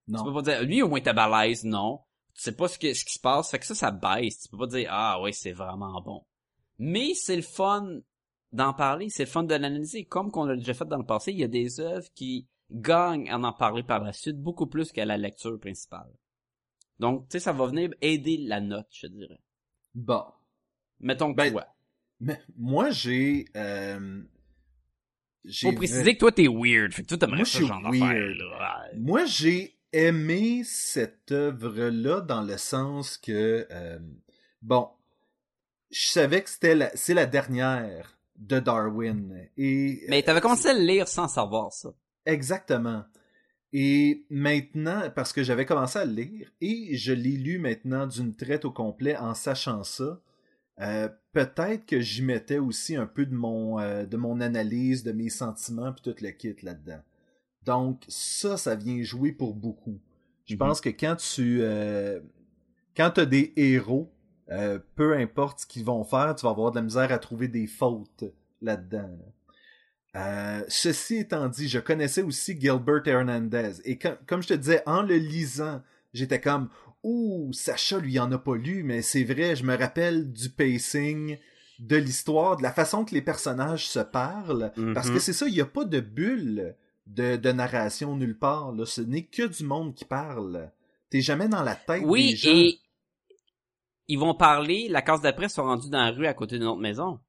Tu peux Non. pas dire, lui au moins t'es balèze, non. Tu sais pas ce, que, ce qui se passe, fait que ça, ça baisse. Tu peux pas dire, ah ouais, c'est vraiment bon. Mais c'est le fun d'en parler, c'est le fun de l'analyser. Comme qu'on l'a déjà fait dans le passé, il y a des œuvres qui gagnent à en parler par la suite beaucoup plus qu'à la lecture principale. Donc, tu sais, ça va venir aider la note, je dirais. Bon. Mettons que Ben, toi. Mais moi, j'ai... Euh, Faut préciser que toi, t'es weird. Fait que toi, t'aimerais suis genre d'affaire. Moi, j'ai aimé cette œuvre-là dans le sens que, euh, bon, je savais que c'était la, c'est la dernière de Darwin. Et, Mais t'avais commencé à le lire sans savoir ça. Exactement. Et maintenant, parce que j'avais commencé à le lire, et je l'ai lu maintenant d'une traite au complet en sachant ça, euh, peut-être que j'y mettais aussi un peu de mon, euh, de mon analyse, de mes sentiments, puis tout le kit là-dedans. Donc ça, ça vient jouer pour beaucoup. Je Mhm. pense que quand tu... Euh, quand tu as des héros, euh, peu importe ce qu'ils vont faire, tu vas avoir de la misère à trouver des fautes là-dedans. Euh, ceci étant dit, je connaissais aussi Gilbert Hernandez. Et com- comme je te disais, en le lisant, j'étais comme Ouh, Sacha lui en a pas lu, mais c'est vrai, je me rappelle du pacing, de l'histoire, de la façon que les personnages se parlent. Parce Mhm. que c'est ça, il n'y a pas de bulle de, de narration nulle part. Là. Ce n'est que du monde qui parle. T'es jamais dans la tête des Oui, gens. et ils vont parler, la case d'après sont rendus dans la rue à côté d'une autre maison.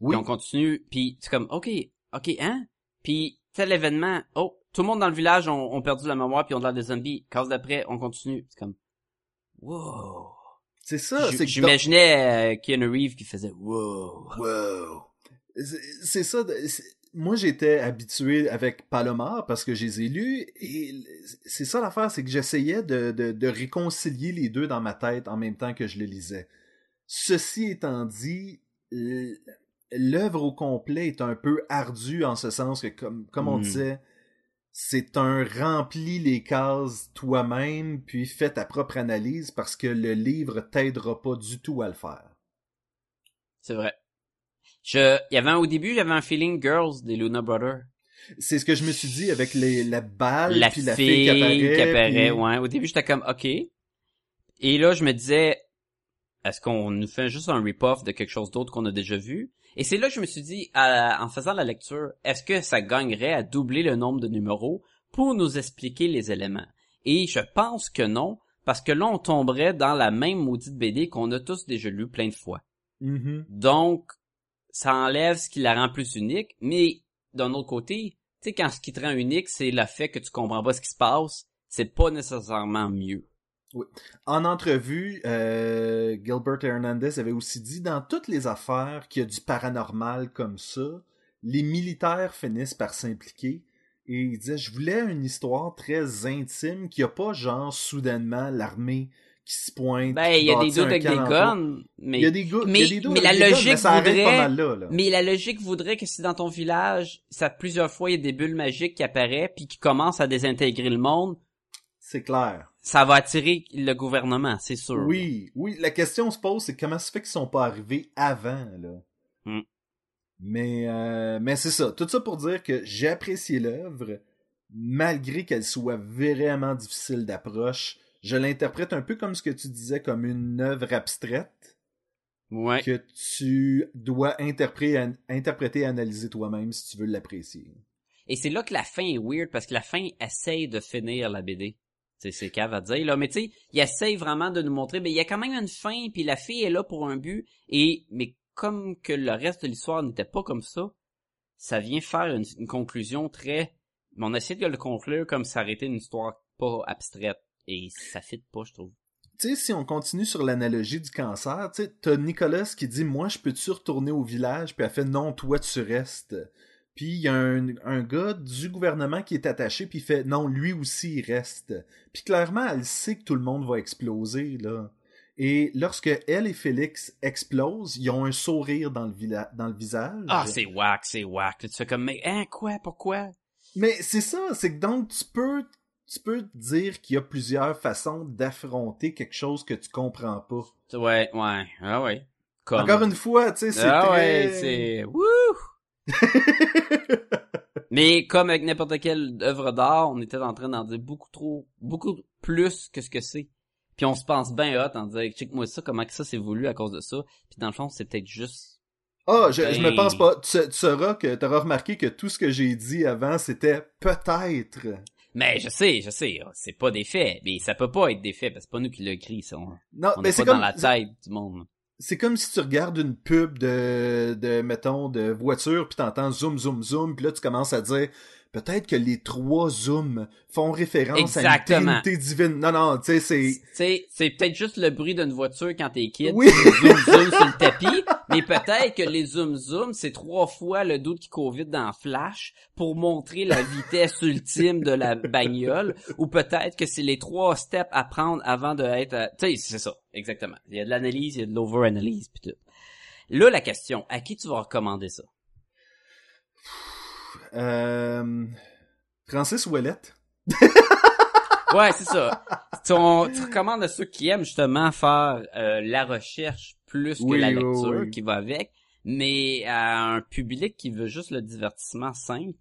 Oui, Puis on continue, puis c'est comme, OK, OK, hein? Puis tel événement, oh, tout le monde dans le village ont, ont perdu la mémoire puis ont l'air des zombies. Case d'après, on continue. C'est comme, wow. c'est ça. C'est que J'imaginais euh, Keanu Reeves qui faisait wow. Wow. C'est c'est ça. Moi, j'étais habitué avec Palomar parce que je les ai lus et c'est ça l'affaire, c'est que j'essayais de, de, de réconcilier les deux dans ma tête en même temps que je le lisais. Ceci étant dit, l'œuvre au complet est un peu ardue en ce sens que, comme, comme on Mm. disait, c'est un rempli les cases toi-même puis fais ta propre analyse parce que le livre t'aidera pas du tout à le faire. C'est vrai. Je, il y avait un, au début, j'avais un feeling Girls des Luna Brothers. C'est ce que je me suis dit avec les, la balle La puis la fille fille qui apparaît. qui apparaît, puis- ouais. Au début, j'étais comme, OK. Et là, je me disais, est-ce qu'on nous fait juste un rip-off de quelque chose d'autre qu'on a déjà vu? Et c'est là que je me suis dit, à- en faisant la lecture, est-ce que ça gagnerait à doubler le nombre de numéros pour nous expliquer les éléments? Et je pense que non, parce que là, on tomberait dans la même maudite BD qu'on a tous déjà lu plein de fois. Mhm. Donc, ça enlève ce qui la rend plus unique, mais d'un autre côté, tu sais, quand ce qui te rend unique, c'est le fait que tu comprends pas ce qui se passe, c'est pas nécessairement mieux. En entrevue, euh, Gilbert Hernandez avait aussi dit dans toutes les affaires qu'il y a du paranormal comme ça, les militaires finissent par s'impliquer. Et il disait, je voulais une histoire très intime, qui a pas genre soudainement l'armée qui se pointe. Ben, il y a des doutes avec des guns, mais... Il y a des, mais- il y a des doutes mais la guns, logique mais ça voudrait- pas mal là, là. Mais la logique voudrait que si dans ton village, ça plusieurs fois il y a des bulles magiques qui apparaissent puis qui commencent à désintégrer le monde, C'est clair. ça va attirer le gouvernement, c'est sûr. Oui, oui. La question se pose, c'est comment ça fait qu'ils sont pas arrivés avant, là? Hmm. Mais, euh, mais c'est ça. Tout ça pour dire que j'ai apprécié l'œuvre, malgré qu'elle soit vraiment difficile d'approche. Je l'interprète un peu comme ce que tu disais, comme une œuvre abstraite Ouais. que tu dois interpréter, interpréter et analyser toi-même si tu veux l'apprécier. Et c'est là que la fin est weird parce que la fin essaye de finir la BD. C'est c'est cave à dire là, mais tu sais, il essaye vraiment de nous montrer ben il y a quand même une fin puis la fille est là pour un but et mais comme que le reste de l'histoire n'était pas comme ça, ça vient faire une, une conclusion très mais on essaie de le conclure comme ça aurait été une histoire pas abstraite et ça fit pas je trouve. Tu sais, si on continue sur l'analogie du cancer, tu sais, t'as Nicolas qui dit Moi, je peux-tu retourner au village? Puis elle fait Non, toi, tu restes. Puis il y a un, un gars du gouvernement qui est attaché, puis il fait Non, lui aussi, il reste. Puis clairement, elle sait que tout le monde va exploser, là. Et lorsque elle et Félix explosent, ils ont un sourire dans le, vila- dans le visage. Ah, c'est whack, c'est whack. Là, tu fais comme mais hein quoi, pourquoi? Mais c'est ça, c'est que donc tu peux tu peux te dire qu'il y a plusieurs façons d'affronter quelque chose que tu comprends pas. Ouais, ouais. Ah ouais. Comme Encore une fois, tu sais, c'est ah très... ouais, c'est wouh. Mais comme avec n'importe quelle œuvre d'art, on était en train d'en dire beaucoup trop, beaucoup plus que ce que c'est. Puis on se pense bien hot en disant, check moi ça, comment que ça s'est voulu à cause de ça. Puis dans le fond, c'est peut-être juste. Ah, je, je me Ben- pense pas. Tu, tu sauras que t'auras remarqué que tout ce que j'ai dit avant, c'était peut-être. Mais je sais, je sais, c'est pas des faits. Mais ça peut pas être des faits parce que c'est pas nous qui l'a écrit, ça. On, Non, on mais est c'est pas comme dans la tête du monde. c'est comme si tu regardes une pub de de mettons de voiture puis t'entends zoom zoom zoom puis là tu commences à dire peut-être que les trois zooms font référence Exactement. à une trinité divine. Non non, tu sais c'est C'est, c'est peut-être juste le bruit d'une voiture quand t'es kid. Oui. Zoom zoom sur le tapis. Mais peut-être que les zoom zoom, c'est trois fois le doute qui court vite dans Flash pour montrer la vitesse ultime de la bagnole. Ou peut-être que c'est les trois steps à prendre avant de être, à- tu sais, c'est ça. Exactement. Il y a de l'analyse, il y a de l'over-analyse pis tout. Là, la question, à qui tu vas recommander ça? Euh, Francis Ouellette. Ouais, c'est ça. Tu, on- tu recommandes à ceux qui aiment justement faire euh, la recherche plus que la oui, lecture oui. qui va avec, mais à un public qui veut juste le divertissement simple.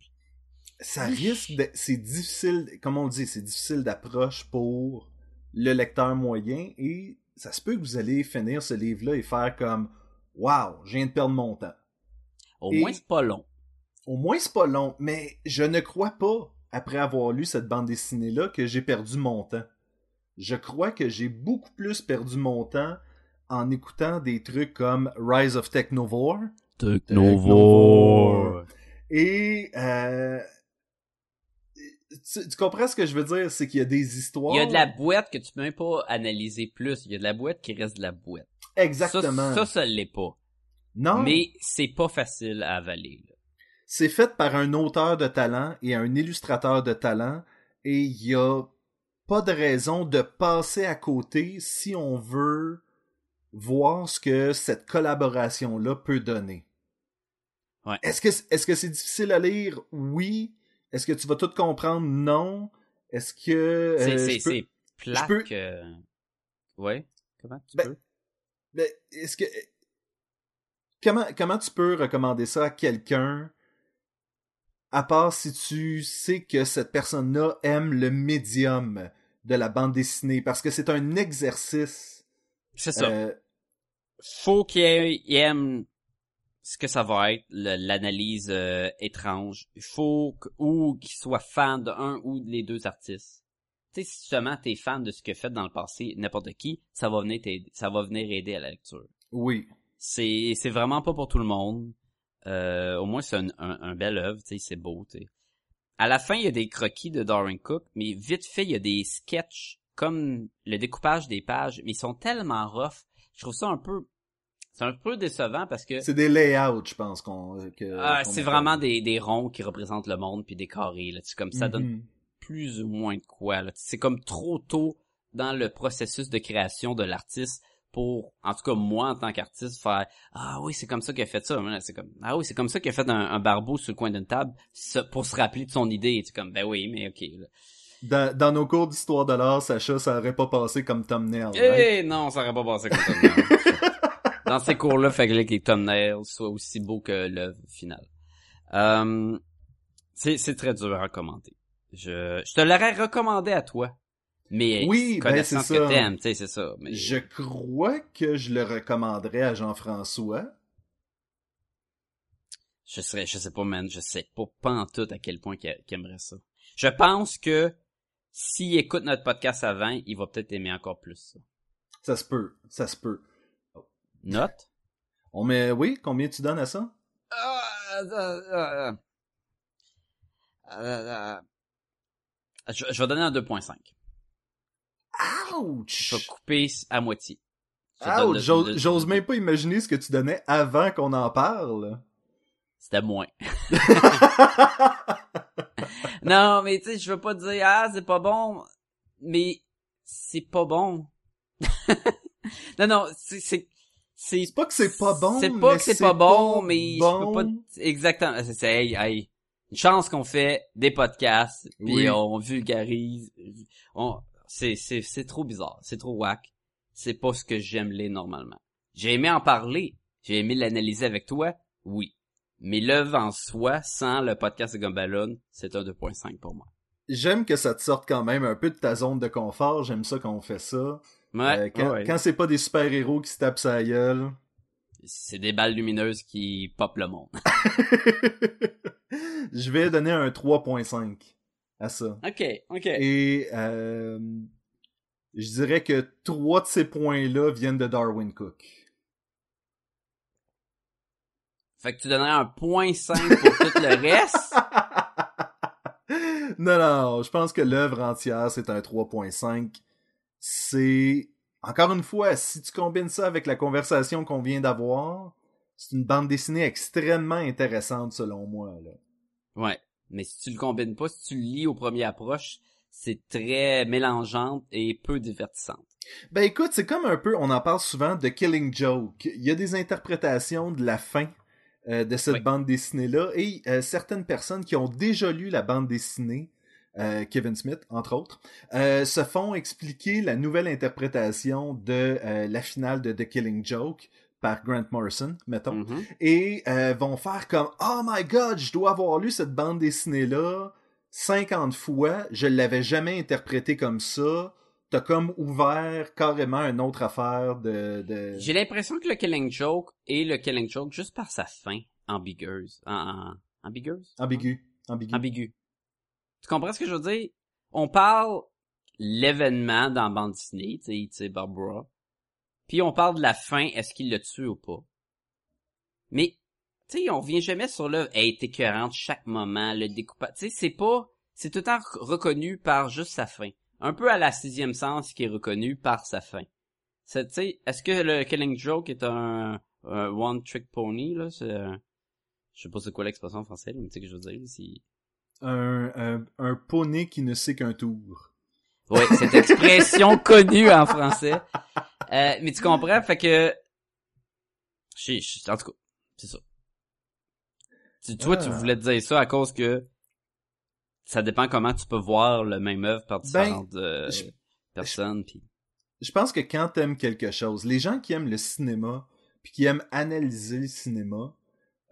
ça risque de... C'est difficile, comme on dit, c'est difficile d'approche pour le lecteur moyen et ça se peut que vous allez finir ce livre-là et faire comme Wow, je viens de perdre mon temps. Au Et- moins, c'est pas long. Au moins, c'est pas long, mais je ne crois pas, après avoir lu cette bande dessinée-là, que j'ai perdu mon temps. Je crois que j'ai beaucoup plus perdu mon temps en écoutant des trucs comme Rise of Technovore, Technovore. Et euh, tu, tu comprends ce que je veux dire, c'est qu'il y a des histoires. Il y a de la boîte que tu peux même pas analyser plus. Il y a de la boîte qui reste de la boîte. Exactement. Ça, ça, ça l'est pas. non, Mais c'est pas facile à avaler. C'est fait par un auteur de talent et un illustrateur de talent, et il y a pas de raison de passer à côté si on veut voir ce que cette collaboration-là peut donner. Ouais. Est-ce que est-ce que c'est difficile à lire? Oui. Est-ce que tu vas tout comprendre? Non. Est-ce que C'est, euh, c'est, peux- plate peux- que... Ouais? Comment tu Ben, peux? Ben, est-ce que comment comment tu peux recommander ça à quelqu'un à part si tu sais que cette personne-là aime le médium de la bande dessinée parce que c'est un exercice. C'est ça. euh, Faut qu'il aime ce que ça va être, l'analyse euh, étrange. Il faut que- ou qu'il soit fan d'un ou les deux artistes. Tu sais, si seulement t'es fan de ce a fait dans le passé, n'importe qui, ça va venir t'aider, ça va venir aider à la lecture. oui. C'est c'est vraiment pas pour tout le monde. Euh, au moins c'est un, un, un bel œuvre, tu sais, c'est beau, tu sais. À la fin, il y a des croquis de Darwin Cook, mais vite fait, il y a des sketchs comme le découpage des pages, mais ils sont tellement rough. Je trouve ça un peu c'est un peu décevant parce que C'est des layouts, je pense qu'on. que- ah, c'est vraiment des, des ronds qui représentent le monde puis des carrés là, c'est comme ça donne Mhm. plus ou moins de quoi. là. C'est comme trop tôt dans le processus de création de l'artiste pour, en tout cas moi en tant qu'artiste, faire ah oui c'est comme ça qu'il a fait ça. C'est comme ah oui c'est comme ça qu'il a fait un, un barbeau sur le coin d'une table pour se rappeler de son idée. C'est comme ben oui mais ok. là. Dans, dans nos cours d'histoire de l'art, Sacha, ça aurait pas passé comme thumbnail. Eh right? non ça aurait pas passé comme ça. Dans ces cours-là, fallait que les thumbnails soient aussi beaux que l'œuvre finale. Euh, c'est c'est très dur à commenter. Je, je te l'aurais recommandé à toi. Mais Oui, ben, connaissant ce que t'aimes, tu sais, c'est ça. Mais Je crois que je le recommanderais à Jean-François. je serais, je sais pas, man, je sais pas, pas en tout à quel point qu'il aimerait ça. Je pense que s'il écoute notre podcast avant, il va peut-être aimer encore plus ça. Ça se peut, ça se peut. Note? On met, oui, combien tu donnes à ça? Euh, euh, euh, euh, euh, je, je vais donner un 2.5. Je Ouch! vais couper à moitié. Je Ouch! J'ose même pas imaginer ce que tu donnais avant qu'on en parle. C'était moins. non, mais tu sais, je veux pas dire ah c'est pas bon, mais c'est pas bon. non non, c'est c'est pas que c'est pas bon, C'est pas mais que c'est pas bon, pas mais bon. je peux pas exactement. C'est c'est- hey, hey, une chance qu'on fait des podcasts, puis Oui. on vulgarise. On c'est c'est c'est trop bizarre, c'est trop whack. C'est pas ce que j'aime les normalement. J'ai aimé en parler, j'ai aimé l'analyser avec toi, oui. Mais l'œuvre en soi, sans le podcast de Gumballoon, c'est un 2.5 pour moi. J'aime que ça te sorte quand même un peu de ta zone de confort. J'aime ça quand on fait ça. Ouais, Euh, quand ouais. quand c'est pas des super-héros qui se tapent sa gueule. c'est des balles lumineuses qui popent le monde. Je vais donner un 3.5 à ça. ok, ok. Et euh, je dirais que trois de ces points-là viennent de Darwin Cook. Fait que tu donnerais un point 5 pour tout le reste? non, non, je pense que l'œuvre entière, c'est un 3.5. C'est... Encore une fois, si tu combines ça avec la conversation qu'on vient d'avoir, c'est une bande dessinée extrêmement intéressante selon moi. Là. Ouais. Mais si tu le combines pas, si tu le lis au premier approche, c'est très mélangeante et peu divertissante. Ben écoute, c'est comme un peu, on en parle souvent de Killing Joke. Il y a des interprétations de la fin euh, de cette Oui. bande dessinée-là et euh, certaines personnes qui ont déjà lu la bande dessinée, euh, Kevin Smith entre autres, se font expliquer la nouvelle interprétation de la finale de The Killing Joke par Grant Morrison, mettons, Mhm. et euh, vont faire comme Oh my god, je dois avoir lu cette bande dessinée-là 50 fois, je l'avais jamais interprétée comme ça. T'as comme ouvert carrément une autre affaire de... de... J'ai l'impression que le Killing Joke est le Killing Joke juste par sa fin ambigueuse. En, en- ambigueuse? Ambigu. Ambigu. Ambigu. Tu comprends ce que je veux dire? On parle l'événement dans la bande dessinée, tu sais, Barbara. Puis on parle de la fin, est-ce qu'il l'a tué ou pas? Mais, tu sais, on vient jamais sur le, elle est écœurante chaque moment, le découpage. Tu sais, c'est pas, c'est tout le temps rec- reconnu par juste sa fin. Un peu à la sixième sens qui est reconnu par sa fin. Tu sais, est-ce que le Killing Joke est un, un one trick pony, là? Je sais pas c'est quoi l'expression en français, mais tu sais ce que je veux dire, si... Un, un, un poney qui ne sait qu'un tour. Oui, cette expression connue en français. Euh, mais tu comprends, fait que... Je- en tout cas, c'est ça. Tu, toi, tu Ah. voulais te dire ça à cause que ça dépend comment tu peux voir le même œuvre par différentes euh, Ben, je- personnes. Puis... Je pense que quand t'aimes quelque chose, les gens qui aiment le cinéma, puis qui aiment analyser le cinéma,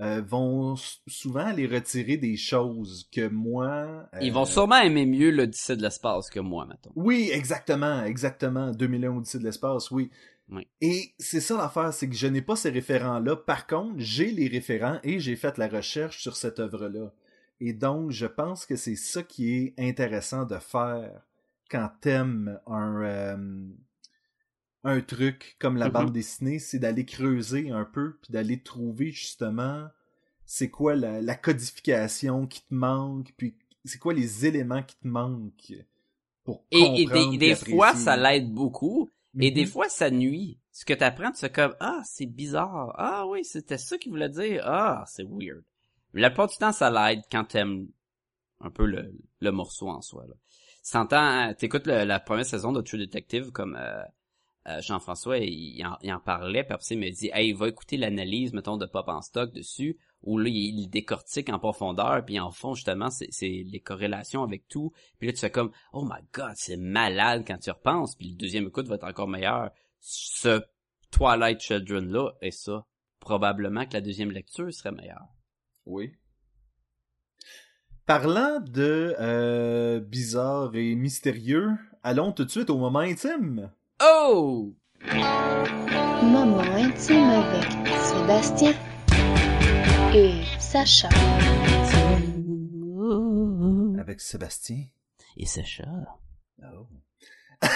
euh, vont souvent aller retirer des choses que moi... euh, Ils vont sûrement aimer mieux l'Odyssée de l'espace que moi, mettons. Oui, exactement, exactement. 2001 Odyssée de l'espace, oui. Oui. Et c'est ça l'affaire, c'est que je n'ai pas ces référents-là. Par contre, j'ai les référents et j'ai fait la recherche sur cette œuvre-là. Et donc, je pense que c'est ça qui est intéressant de faire quand t'aimes un, euh, un truc comme la Mhm. bande dessinée, c'est d'aller creuser un peu, puis d'aller trouver justement c'est quoi la, la codification qui te manque, puis c'est quoi les éléments qui te manquent pour Et, et comprendre des, fois, ça l'aide beaucoup. Et des fois, ça nuit. Ce que t'apprends, tu fais comme, ah, c'est bizarre. Ah oui, c'était ça qu'il voulait dire. Ah, c'est weird. Mais la plupart du temps, ça l'aide quand t'aimes un peu le, le morceau en soi. Là. T'entends, t'écoutes le- la première saison de True Detective comme euh, euh, Jean-François, il, en, parlait, puis après il me dit, hey, va écouter l'analyse, mettons, de Pop en stock dessus, où là, il, décortique en profondeur, puis en fond, justement, c'est les corrélations avec tout. Puis là, tu fais comme, oh my god, c'est malade quand tu repenses, puis le deuxième écoute va être encore meilleur. Ce Twilight Children-là est ça. Probablement que la deuxième lecture serait meilleure. Oui. Parlant de euh, bizarre et mystérieux, allons tout de suite au moment intime. Oh! Moment intime avec Sébastien et Sacha. Avec Sébastien? Et Sacha. Oh.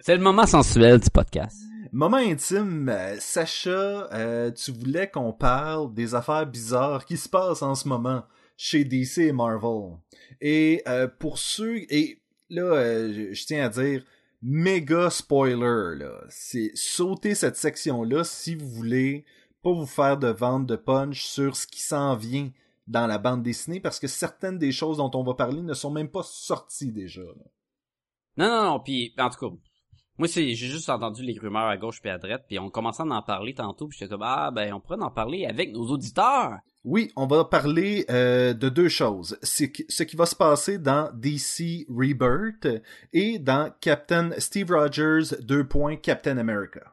C'est le moment sensuel du podcast. Moment intime, euh, Sacha, euh, tu voulais qu'on parle des affaires bizarres qui se passent en ce moment chez DC et Marvel. Et euh, pour ceux... Et là, euh, je, tiens à dire, méga spoiler, là. C'est sauter cette section-là si vous voulez pas vous faire de vente de punch sur ce qui s'en vient dans la bande dessinée, parce que certaines des choses dont on va parler ne sont même pas sorties déjà. Non, non, non, puis en tout cas, moi c'est j'ai juste entendu les rumeurs à gauche puis à droite, puis on commençait à en parler tantôt, puis j'étais comme ah ben on pourrait en parler avec nos auditeurs. Oui, on va parler euh, de deux choses. C'est ce qui va se passer dans DC Rebirth et dans Captain Steve Rogers 2. Captain America.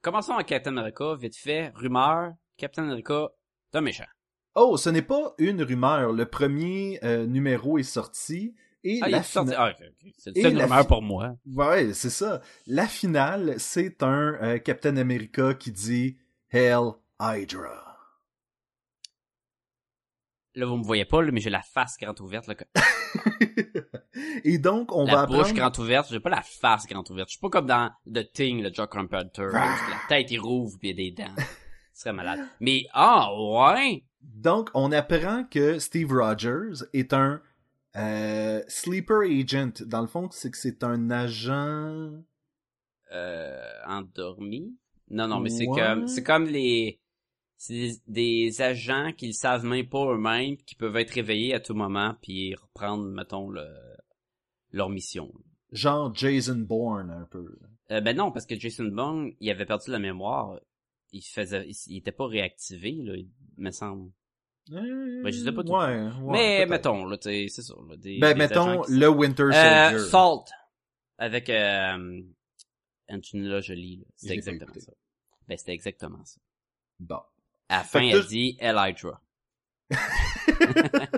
Commençons avec Captain America, vite fait, rumeur, Captain America, c'est un méchant. Oh, ce n'est pas une rumeur. Le premier euh, numéro est sorti et Ah, la est sorti. fina- Ah. C'est une la rumeur fi- pour moi. Ouais, c'est ça. La finale, c'est un euh, Captain America qui dit Hail Hydra. Là, vous me voyez pas, là, mais j'ai la face grande ouverte. Là, et donc, on la va bouche apprendre... grande ouverte, j'ai pas la face grande ouverte. Je suis pas comme dans The Thing, le Jock Carpenter. où La tête, il rouvre pis il y a des dents. Ce serait malade. Mais, ah, ouais! Donc, on apprend que Steve Rogers est un euh, sleeper agent. Dans le fond, c'est que c'est un agent. euh, endormi? Non, non, mais c'est comme, c'est comme les, c'est des, des agents qui le savent même pas eux-mêmes, qui peuvent être réveillés à tout moment puis reprendre, mettons, le, leur mission. Genre Jason Bourne, un peu. Euh, ben non, parce que Jason Bourne, il avait perdu la mémoire. Il faisait, il, il était pas réactivé, là, il me semble. Euh, Ben, je sais pas tout. Ouais, ouais, mais, mettons, là, c'est ça, là, des, Ben, des mettons qui- le Winter Euh, Soldier. Salt. Avec, euh, Antonella Jolie, là. C'était exactement ça. Ben, c'était exactement ça. Bon. À la fin, que elle dit Elytra.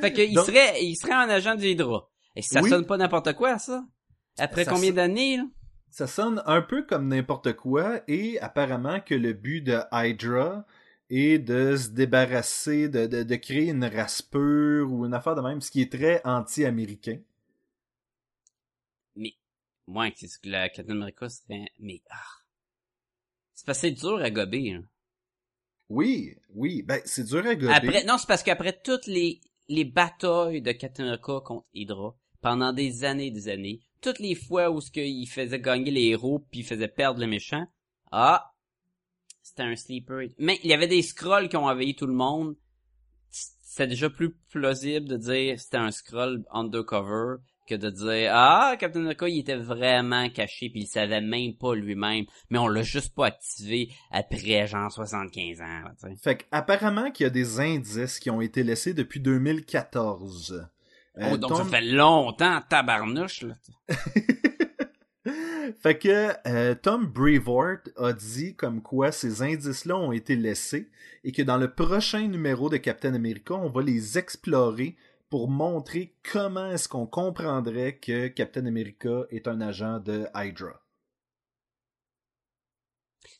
fait que il Donc- serait, il serait un agent du Hydra. Et ça Oui. sonne pas n'importe quoi, ça? Après Ça combien d'années, là? Ça sonne un peu comme n'importe quoi et apparemment que le but de Hydra est de se débarrasser, de, de, de créer une race pure ou une affaire de même, ce qui est très anti-américain. Mais, moi, c'est ce que la Captain America serait, mais, ah. C'est c'est dur à gober, là. Oui, oui, ben c'est dur à gober. Après, non, c'est parce qu'après toutes les, les batailles de Captain America contre Hydra, pendant des années et des années, toutes les fois où ce qu'il faisait gagner les héros puis il faisait perdre les méchants, ah, c'était un sleeper. Mais il y avait des scrolls qui ont envahi tout le monde. C'est déjà plus plausible de dire c'était un scroll undercover que de dire ah Captain America il était vraiment caché puis il savait même pas lui-même mais on l'a juste pas activé après genre 75 ans là. Fait qu'apparemment qu'il y a des indices qui ont été laissés depuis 2014. Euh, Oh, donc ça fait longtemps, tabarnouche, là. Fait que euh, Tom Brevoort a dit comme quoi ces indices-là ont été laissés et que dans le prochain numéro de Captain America, on va les explorer pour montrer comment est-ce qu'on comprendrait que Captain America est un agent de Hydra.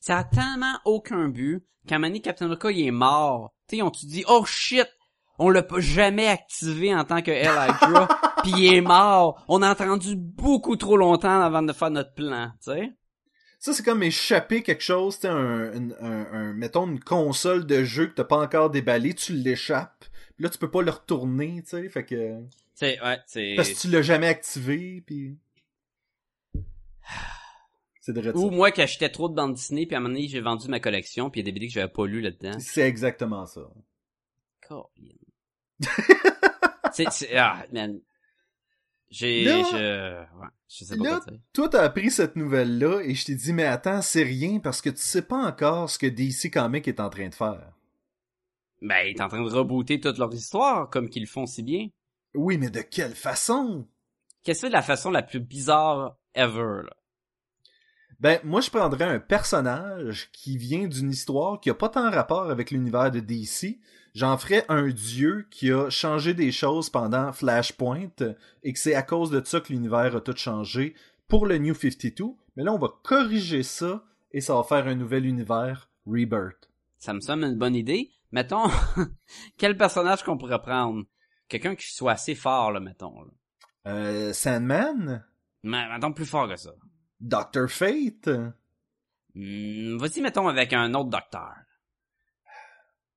Ça a tellement aucun but qu'à Captain America, il est mort. Tu sais, on te dit, oh shit, on l'a pas jamais activé en tant que Hell Hydra, puis il est mort. On a attendu beaucoup trop longtemps avant de faire notre plan, tu sais. Ça, c'est comme échapper quelque chose, tu sais, un, un, un- un- mettons une console de jeu que t'as pas encore déballé, tu l'échappes, puis là tu peux pas le retourner, tu sais, fait que C'est, ouais, c'est... parce que tu l'as jamais activé, puis c'est de Ou moi qui achetais trop de bandes Disney, puis à un moment donné, j'ai vendu ma collection, puis il y a des BD que j'avais pas lu là-dedans. C'est exactement ça. Colin. c'est, ah, man. J'ai, je, ouais, je sais pas Là, quoi dire. toi t'as appris cette nouvelle-là et je t'ai dit mais attends, c'est rien parce que tu sais pas encore ce que DC Comics est en train de faire. Ben, il est en train de rebooter toute leur histoire, comme qu'ils le font si bien. Oui, mais de quelle façon? Qu'est-ce que c'est la façon la plus bizarre ever, là? Ben, moi, je prendrais un personnage qui vient d'une histoire qui a pas tant rapport avec l'univers de DC. J'en ferais un dieu qui a changé des choses pendant Flashpoint et que c'est à cause de ça que l'univers a tout changé pour le New 52. Mais là, on va corriger ça et ça va faire un nouvel univers, Rebirth. Ça me semble une bonne idée. Mettons, quel personnage qu'on pourrait prendre? Quelqu'un qui soit assez fort, là, mettons. Là. Euh, Sandman? Mais, mettons plus fort que ça. Doctor Fate? Hmm, Vas-y, mettons avec un autre docteur.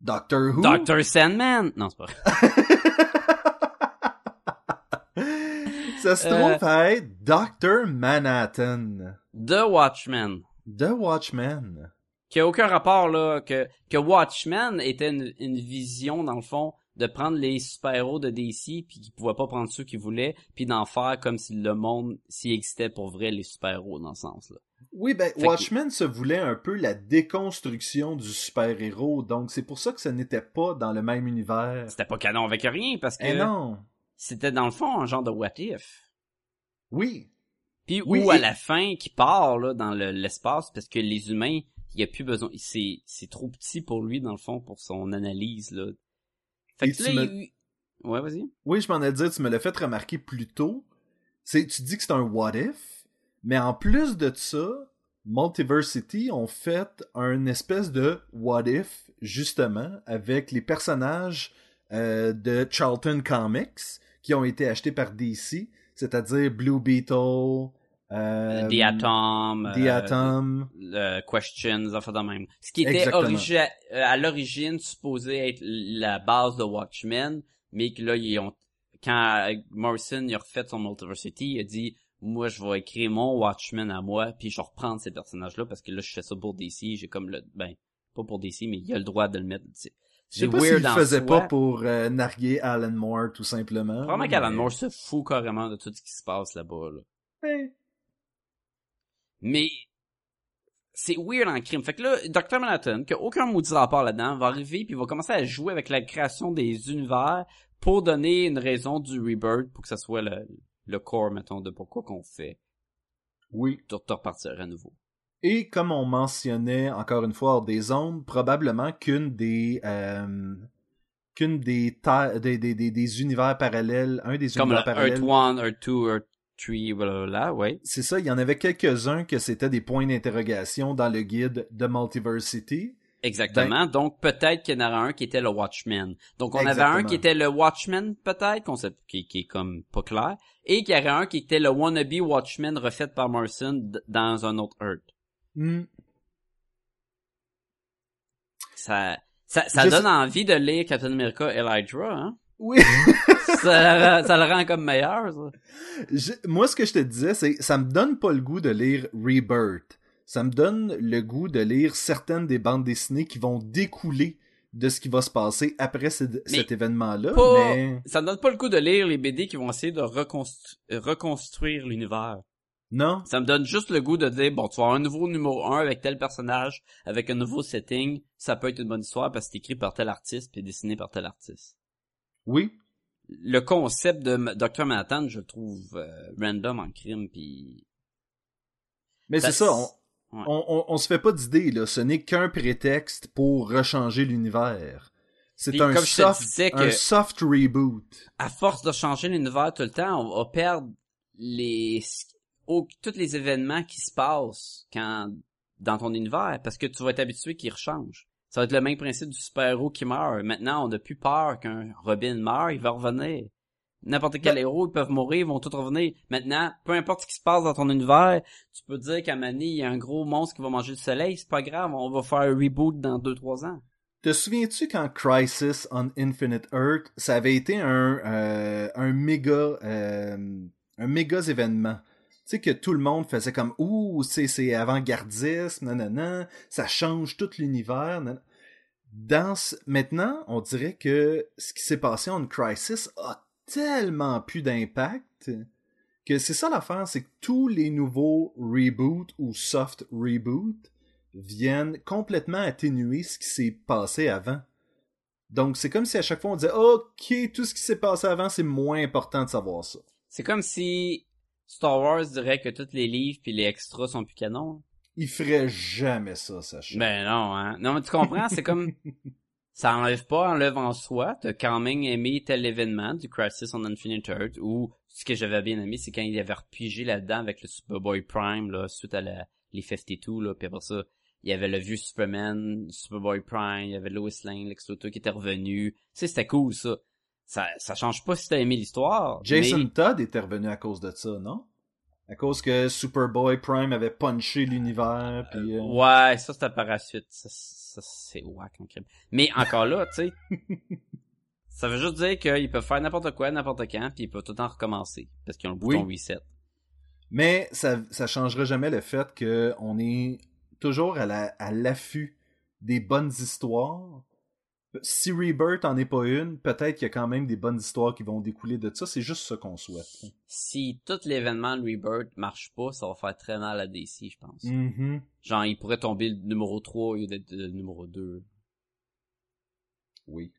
Doctor Who? Doctor Sandman! Non, c'est pas vrai. ça se Euh. trouve à être Doctor Manhattan. The Watchmen. The Watchmen. Qui a aucun rapport, là, que, que Watchmen était une, une vision, dans le fond, de prendre les super-héros de DC, puis qu'ils pouvaient pas prendre ceux qu'ils voulaient, puis d'en faire comme si le monde, s'il existait pour vrai, les super-héros, dans ce sens-là. Oui, ben, Watchmen se voulait un peu la déconstruction du super-héros, donc c'est pour ça que ça n'était pas dans le même univers. C'était pas canon avec rien, parce que Eh non. c'était, dans le fond, un genre de what if. Oui. Puis Oui, ou à et- la fin qui part là dans le- l'espace parce que les humains, il y a plus besoin, c'est c'est trop petit pour lui dans le fond pour son analyse là. Fait que là, me- il- ouais vas-y. Oui, je m'en ai dit, tu me l'as fait remarquer plus tôt. C'est, tu dis que c'est un what if, mais en plus de ça, Multiversity ont fait un espèce de what if, justement, avec les personnages euh, de Charlton Comics qui ont été achetés par DC, c'est-à-dire Blue Beetle, euh, The Atom, The euh, Atom. le Questions, enfin de même. Ce qui était euh, à l'origine supposé être la base de Watchmen, mais que là ils ont quand euh, Morrison il a refait son Multiversity, il a dit moi je vais écrire mon Watchmen à moi, puis je vais reprendre ces personnages là parce que là je fais ça pour DC, j'ai comme le ben pas pour DC mais il a le droit de le mettre. C'est Je sais pas s'il le faisait soi. pas pour euh, narguer Alan Moore, tout simplement. Probablement mais- qu'Alan Moore se fout carrément de tout ce qui se passe là-bas. Là. Mais c'est weird en crime. Fait que là, Dr. Manhattan, qui a aucun maudit rapport là-dedans, va arriver puis va commencer à jouer avec la création des univers pour donner une raison du rebirth pour que ça soit le, le core, mettons, de pourquoi qu'on fait Oui. de repartir à nouveau. Et comme on mentionnait encore une fois hors des ondes, probablement qu'une des euh, qu'une des, des, des, des, des univers parallèles, un des Comme univers parallèles, Earth 1, Earth 2, Earth 3, voilà, ouais. c'est ça, il y en avait quelques-uns que c'était des points d'interrogation dans le guide de Multiversity. Exactement. Donc peut-être qu'il y en aurait un qui était le Watchman. Donc on avait un qui était le Watchman peut-être, qu'on sait, qui, qui est comme pas clair, et qu'il y aurait un qui était le wannabe Watchman refait par Morrison dans un autre Earth. Hmm. Ça, ça, ça donne sais- envie de lire Captain America et Hydra, hein? Oui. ça, le- ça le rend comme meilleur, ça. Je- moi, ce que je te disais, c'est ça me donne pas le goût de lire Rebirth. Ça me donne le goût de lire certaines des bandes dessinées qui vont découler de ce qui va se passer après ce- cet événement-là. Mais Ça ne donne pas le coup de lire les BD qui vont essayer de reconstru- reconstruire l'univers. non, Ça me donne juste le goût de dire, bon, tu vas avoir un nouveau numéro 1 avec tel personnage, avec un nouveau setting, ça peut être une bonne histoire parce que c'est écrit par tel artiste puis dessiné par tel artiste. oui, Le concept de Dr. Manhattan, je le trouve euh, random en crime puis Mais c'est Ça, ça, on, Ouais. on, on, on se fait pas d'idée, là. Ce n'est qu'un prétexte pour rechanger l'univers. C'est un comme je te soft, que- un soft reboot. à force de changer l'univers tout le temps, on va perdre les au- tous les événements qui se passent quand dans ton univers parce que tu vas être habitué qu'ils rechangent. Ça va être le même principe du super-héros qui meurt. Maintenant, on n'a plus peur qu'un Robin meure, il va revenir. N'importe quel Ben- héros, ils peuvent mourir, ils vont tous revenir. Maintenant, peu importe ce qui se passe dans ton univers, tu peux dire qu'à Mani, il y a un gros monstre qui va manger le soleil, c'est pas grave, on va faire un reboot dans 2-3 ans. Te souviens-tu quand Crisis on Infinite Earth, ça avait été un, euh, un méga, euh, un méga événement. Tu sais que tout le monde faisait comme ouh, c'est avant-gardiste, nanana, ça change tout l'univers. Dans ce- maintenant, on dirait que ce qui s'est passé en Crisis a tellement plus d'impact que c'est ça l'affaire, c'est que tous les nouveaux reboots ou soft reboots viennent complètement atténuer ce qui s'est passé avant. Donc c'est comme si à chaque fois on disait OK, tout ce qui s'est passé avant, c'est moins important de savoir ça. C'est comme si Star Wars dirait que tous les livres puis les extras sont plus canons. Il ferait jamais ça, Sacha. Ben non, hein. Non, mais tu comprends, c'est comme... Ça enlève pas, enlève en soi. T'as quand même aimé tel événement du Crisis on Infinite Earth, ou ce que j'avais bien aimé, c'est quand il avait repigé là-dedans avec le Superboy Prime, là, suite à la, les 52, là, puis après ça, il y avait le vieux Superman, Superboy Prime, il y avait Lois Lane, Lex Luthor qui était revenu. Tu sais, c'était cool, ça. Ça, ça change pas si t'as aimé l'histoire. Jason mais- Todd était revenu à cause de ça, non? À cause que Superboy Prime avait punché l'univers, puis... euh, Ouais, ça c'était par la suite. Ça, ça, c'est whack en crime. Mais encore là, tu sais. ça veut juste dire qu'ils peuvent faire n'importe quoi, n'importe quand, puis ils peuvent tout le temps recommencer. Parce qu'ils ont le bouton reset. Mais ça, ça changerait jamais le fait que on est toujours à la, à l'affût des bonnes histoires. Si Rebirth en est pas une, peut-être qu'il y a quand même des bonnes histoires qui vont découler de ça. C'est juste ce qu'on souhaite. Si tout l'événement de Rebirth marche pas, ça va faire très mal à DC, je pense. Mhm. Genre, il pourrait tomber le numéro 3 au lieu d'être le numéro 2. Oui.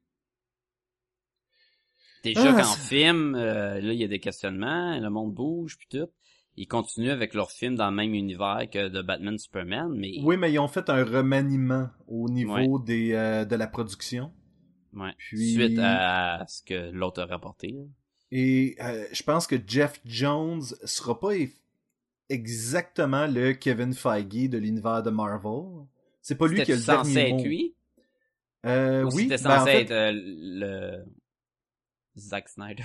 Déjà Ah, film, euh, là, il y a des questionnements, le monde bouge, puis tout. Ils continuent avec leur film dans le même univers que de Batman Superman, mais... Oui, mais ils ont fait un remaniement au niveau des, euh, de la production. Ouais. Puis- Suite à ce que l'autre a rapporté. Et euh, je pense que Jeff Jones sera pas eff- exactement le Kevin Feige de l'univers de Marvel. C'est pas lui qui a le C'était censé dernier être mot. lui? Euh, Ou oui, c'était ben, en censé fait, être le... Zack Snyder?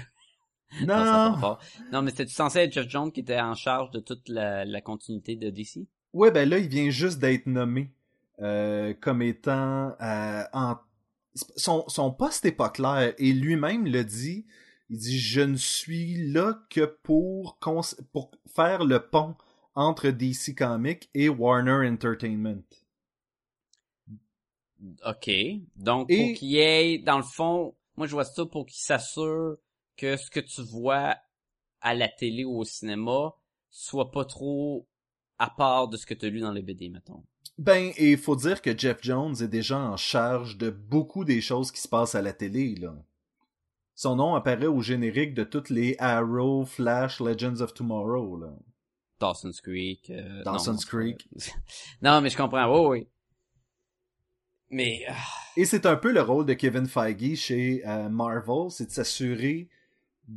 non, fort. Non, mais c'était censé être Jeff Jones qui était en charge de toute la, la continuité de DC? ouais, ben là, il vient juste d'être nommé euh, comme étant euh, en son, son poste est pas clair et lui-même le dit. Il dit je ne suis là que pour cons- pour faire le pont entre DC Comics et Warner Entertainment. OK. Donc, Et- pour qu'il y ait, dans le fond, moi, je vois ça pour qu'il s'assure que ce que tu vois à la télé ou au cinéma soit pas trop à part de ce que tu as lu dans les BD, mettons. Ben, et il faut dire que Jeff Jones est déjà en charge de beaucoup des choses qui se passent à la télé, là. Son nom apparaît au générique de toutes les Arrow, Flash, Legends of Tomorrow, là. Dawson's Creek. euh, Dawson's non, Creek. non, mais je comprends. Oui, oui. Mais, ah, Et c'est un peu le rôle de Kevin Feige chez euh, Marvel, c'est de s'assurer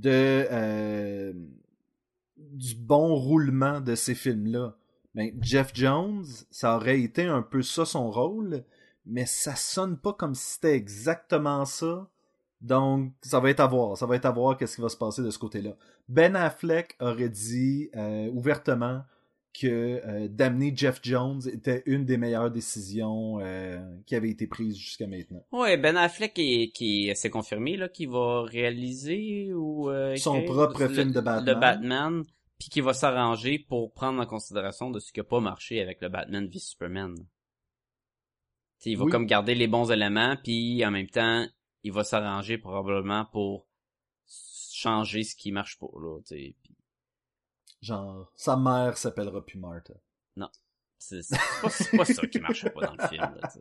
euh, du bon roulement de ces films-là. Ben, Jeff Jones, ça aurait été un peu ça son rôle, mais ça sonne pas comme si c'était exactement ça. Donc, ça va être à voir. Ça va être à voir qu'est-ce qui va se passer de ce côté-là. Ben Affleck aurait dit euh, ouvertement que euh, d'amener Jeff Jones était une des meilleures décisions euh, qui avait été prise jusqu'à maintenant. ouais, Ben Affleck qui, qui s'est confirmé là qu'il va réaliser ou euh, Son propre le- film de Batman. Le Batman, puis qui va s'arranger pour prendre en considération de ce qui a pas marché avec le Batman v Superman. T'sais, il va Oui. comme garder les bons éléments, puis en même temps, il va s'arranger probablement pour changer ce qui marche pas là. t'sais. Genre, sa mère s'appellera plus Martha. C'est c'est pas, ça qui marchait pas dans le film. Là, t'sais.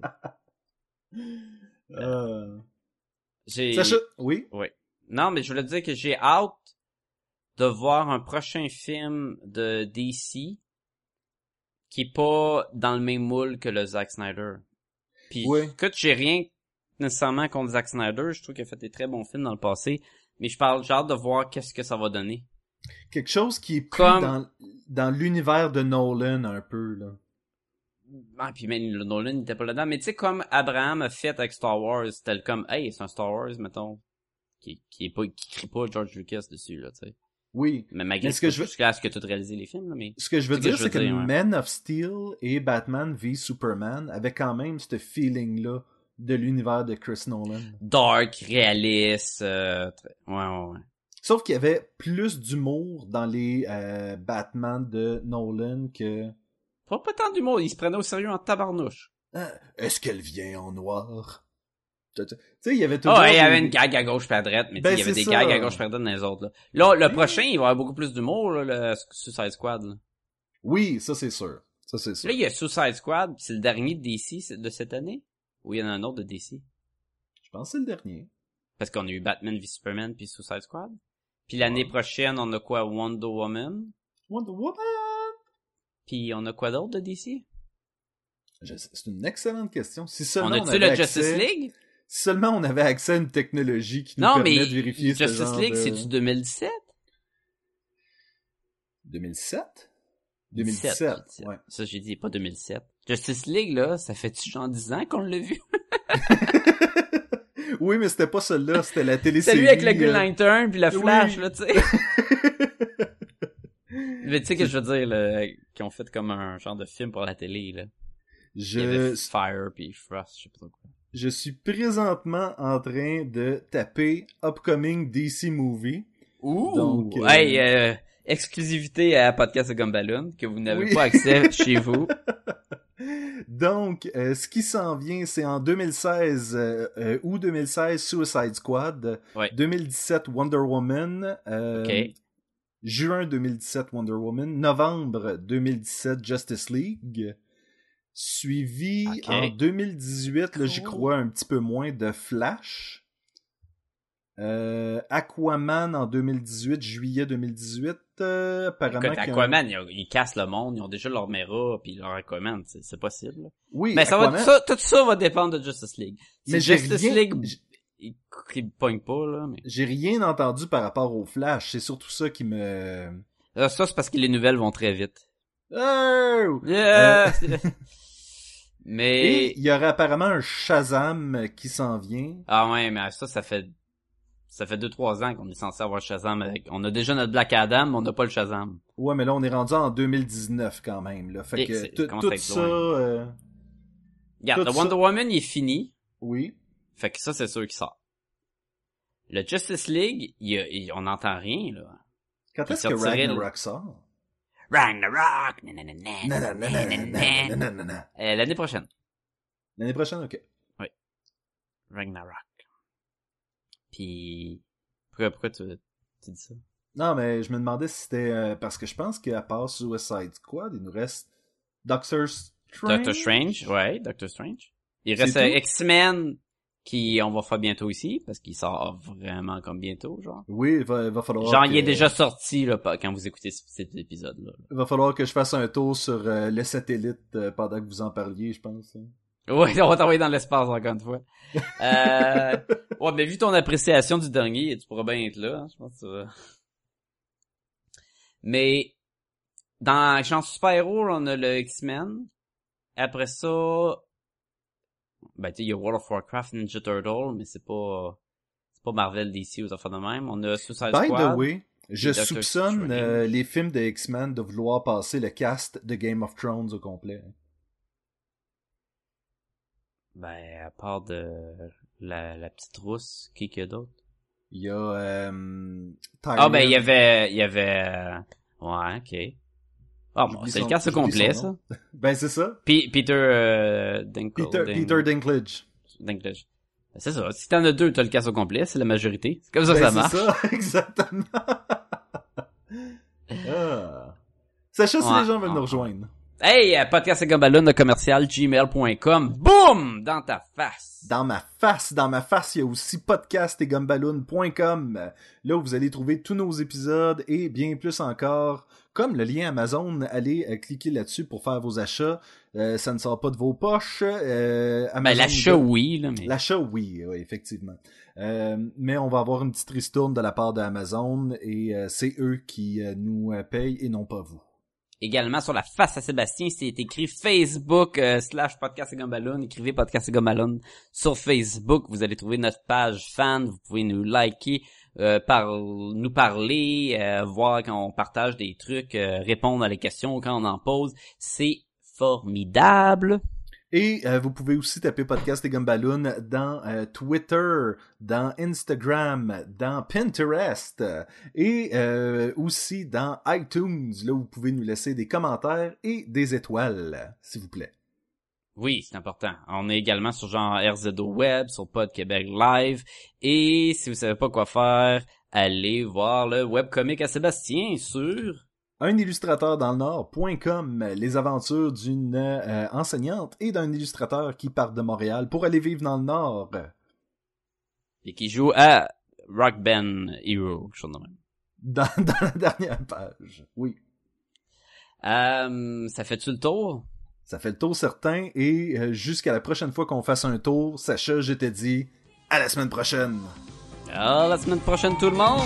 Euh... J'ai- Sacha, oui? Oui. Non, mais je voulais dire que j'ai hâte de voir un prochain film de DC qui est pas dans le même moule que le Zack Snyder. Puis, Oui. écoute, j'ai rien nécessairement contre Zack Snyder. Je trouve qu'il a fait des très bons films dans le passé. Mais je parle, j'ai hâte de voir qu'est-ce que ça va donner. Quelque chose qui est plus Comme- dans, dans l'univers de Nolan un peu, là. Ah, puis même Nolan n'était pas là-dedans. Mais tu sais, comme Abraham a fait avec Star Wars, c'était comme, hey, c'est un Star Wars, mettons, qui, qui est pas, qui crie pas George Lucas dessus, là, tu sais. Oui. Mais malgré Mais ce que je veux- jusqu'à ce que tu as réalisé les films, là, mais. Ce que je veux C'est ce que dire, c'est que ouais. Man of Steel et Batman v Superman avaient quand même ce feeling-là de l'univers de Chris Nolan. Dark, réaliste, euh, ouais, ouais, ouais. Sauf qu'il y avait plus d'humour dans les euh, Batman de Nolan que... Pas, pas tant d'humour, il se prenait au sérieux en tabarnouche. Ah, Est-ce qu'elle vient en noir? Tu sais, il y avait Oh, toujours... il y avait une gag à gauche à droite, mais Ben, il y avait des ça. gags à gauche à droite dans les autres, là. Là, le prochain, il va y avoir beaucoup plus d'humour, là, le Suicide Squad, là. Oui, ça c'est sûr. Ça c'est sûr. Là, il y a Suicide Squad, c'est le dernier de DC de cette année? Ou il y en a un autre de DC? Je pense que c'est le dernier. Parce qu'on a eu Batman v Superman puis Suicide Squad? Puis l'année prochaine, on a quoi? Wonder Woman? Wonder Woman! Puis on a quoi d'autre de DC? C'est une excellente question. Si seulement On on, a-tu avait le accès... Justice League? Si seulement on avait accès à une technologie qui nous Non, permet mais de vérifier ce Justice genre League, de... c'est-tu 2017? 2007? 17, 2017, ouais. Ça, j'ai dit, pas 2007. Justice League, là, ça fait-tu genre 10 ans qu'on l'a vu? Oui, mais c'était pas celle-là, c'était la C'est télésérie. lui avec le Green euh, Lantern puis la Flash, oui. là, tu sais. Mais tu sais que je veux dire, là, qui ont fait comme un genre de film pour la télé, là. Il y avait Je, Fire puis Frost, je sais pas trop quoi. je suis présentement en train de taper Upcoming DC Movie. Ouh! Donc, euh, Hey, euh, exclusivité à Podcast de Gumballoon, que vous n'avez Oui. pas accès chez vous. Donc, euh, ce qui s'en vient, c'est en 2016, euh, euh, août 2016, Suicide Squad. Ouais. 2017, Wonder Woman. euh. Juin 2017, Wonder Woman. Novembre 2017, Justice League. Suivi en 2018, là, j'y crois un petit peu moins, de Flash. Aquaman en 2018, juillet 2018. Euh, apparemment Écoute, Aquaman, ils, ils cassent le monde, ils ont déjà leur Mera puis leur Aquaman, c'est possible. Oui, Mais ça va, Aquaman- ça, tout ça va dépendre de Justice League. Si Mais j'ai Justice rien- League, il, il pogne pas, là, mais... J'ai rien entendu par rapport au Flash. C'est surtout ça qui me... Ah, Ça, c'est parce que les nouvelles vont très vite. Oh! Yeah! Mais... il y aurait apparemment un Shazam qui s'en vient. Ah ouais, mais ça, ça fait ça fait 2-3 ans qu'on est censé avoir Shazam avec. On a déjà notre Black Adam, mais on n'a pas le Shazam. Ouais, mais là, on est rendu en 2019 quand même. Là. Fait que tout, ça. Euh... Regarde, tout Wonder. Woman il est fini. Oui. Fait que ça, c'est sûr qu'il sort. Le Justice League, il, il, on n'entend rien, là. Quand est-ce que Ragnarok sort? Ragnarok! L'année prochaine. L'année prochaine, ok. Oui. Ragnarok. Puis... Pourquoi, pourquoi tu, tu dis ça? Non, mais je me demandais si c'était... euh, parce que je pense qu'à part Suicide Squad, il nous reste Doctor Strange. Doctor Strange, ouais, Doctor Strange. Il reste euh, X-Men, qui on va faire bientôt ici, parce qu'il sort vraiment comme bientôt, genre. Oui, il va, il va falloir... Genre, que- il est déjà sorti, là, quand vous écoutez cet épisode-là. Il va falloir que je fasse un tour sur euh, le satellite euh, pendant que vous en parliez, je pense. hein. Ouais, on va t'envoyer dans l'espace encore une fois. Euh, ouais, mais vu ton appréciation du dernier, tu pourras bien être là, hein, je pense. que ça va. Mais dans genre super-héros, on a le X-Men. Après ça, ben tu sais, il y a World of Warcraft, Ninja Turtle, mais c'est pas c'est pas Marvel DC ou affaires de même. On a Suicide By Squad. the way, je soupçonne euh, les films de X-Men de vouloir passer le cast de Game of Thrones au complet. Ben à part de la, la petite rousse, qui qu'il y a d'autre? Il y a euh, Ah ben il y avait il y avait euh, ouais, OK. Ah bon, c'est le cast complet ça. Ben c'est ça. Puis Peter euh, Dinkle, Peter, Dink- Peter Dinklage. Dinklage. Ben, c'est ça. Si t'en as deux, t'as le cast au complet, c'est la majorité. C'est comme ça que Ben, ça marche. C'est ça, exactement. ah. Sacha, si Ouais. les gens veulent Ah. nous rejoindre. Hey, euh, podcast de commercial gmail.com. Boum! Dans ta face. Dans ma face, dans ma face, il y a aussi podcast et. Là où vous allez trouver tous nos épisodes et bien plus encore. comme le lien Amazon. Allez euh, cliquer là-dessus pour faire vos achats. Euh, ça ne sort pas de vos poches. Euh, Ben, l'achat, oui, là, mais... L'achat, oui, oui, effectivement. Euh, mais on va avoir une petite ristourne de la part d'Amazon et c'est eux qui nous payent et non pas vous. Également, sur la face à Sébastien, c'est écrit Facebook euh, slash podcast et Gumballoon. Écrivez podcast et Gumballoon sur Facebook. Vous allez trouver notre page fan. Vous pouvez nous liker, euh, par, nous parler, euh, voir quand on partage des trucs, euh, répondre à les questions quand on en pose. C'est formidable. Et euh, vous pouvez aussi taper Podcast et Gumballoon dans euh, Twitter, dans Instagram, dans Pinterest et euh, aussi dans iTunes. Là, vous pouvez nous laisser des commentaires et des étoiles, s'il vous plaît. Oui, c'est important. On est également sur genre RZO Web, sur Pod Québec Live. Et si vous savez pas quoi faire, allez voir le webcomic à Sébastien sur... Un illustrateur dans le Nord.com, les aventures d'une euh, enseignante et d'un illustrateur qui part de Montréal pour aller vivre dans le Nord. et qui joue à Rock Band Hero, quelque chose de même. Dans, dans la dernière page. Oui. Euh, ça fait-tu le tour? Ça fait le tour certain et euh, jusqu'à la prochaine fois qu'on fasse un tour, Sacha, je t'ai dit à la semaine prochaine. Ah, la semaine prochaine tout le monde!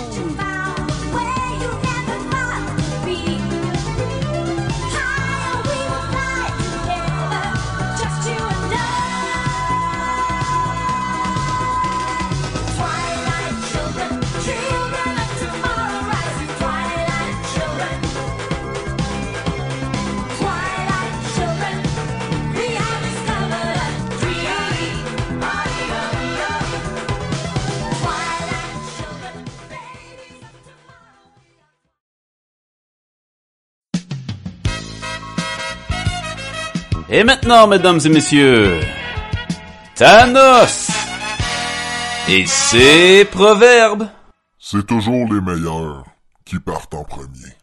Et maintenant, mesdames et messieurs, Thanos et ses proverbes. C'est toujours les meilleurs qui partent en premier.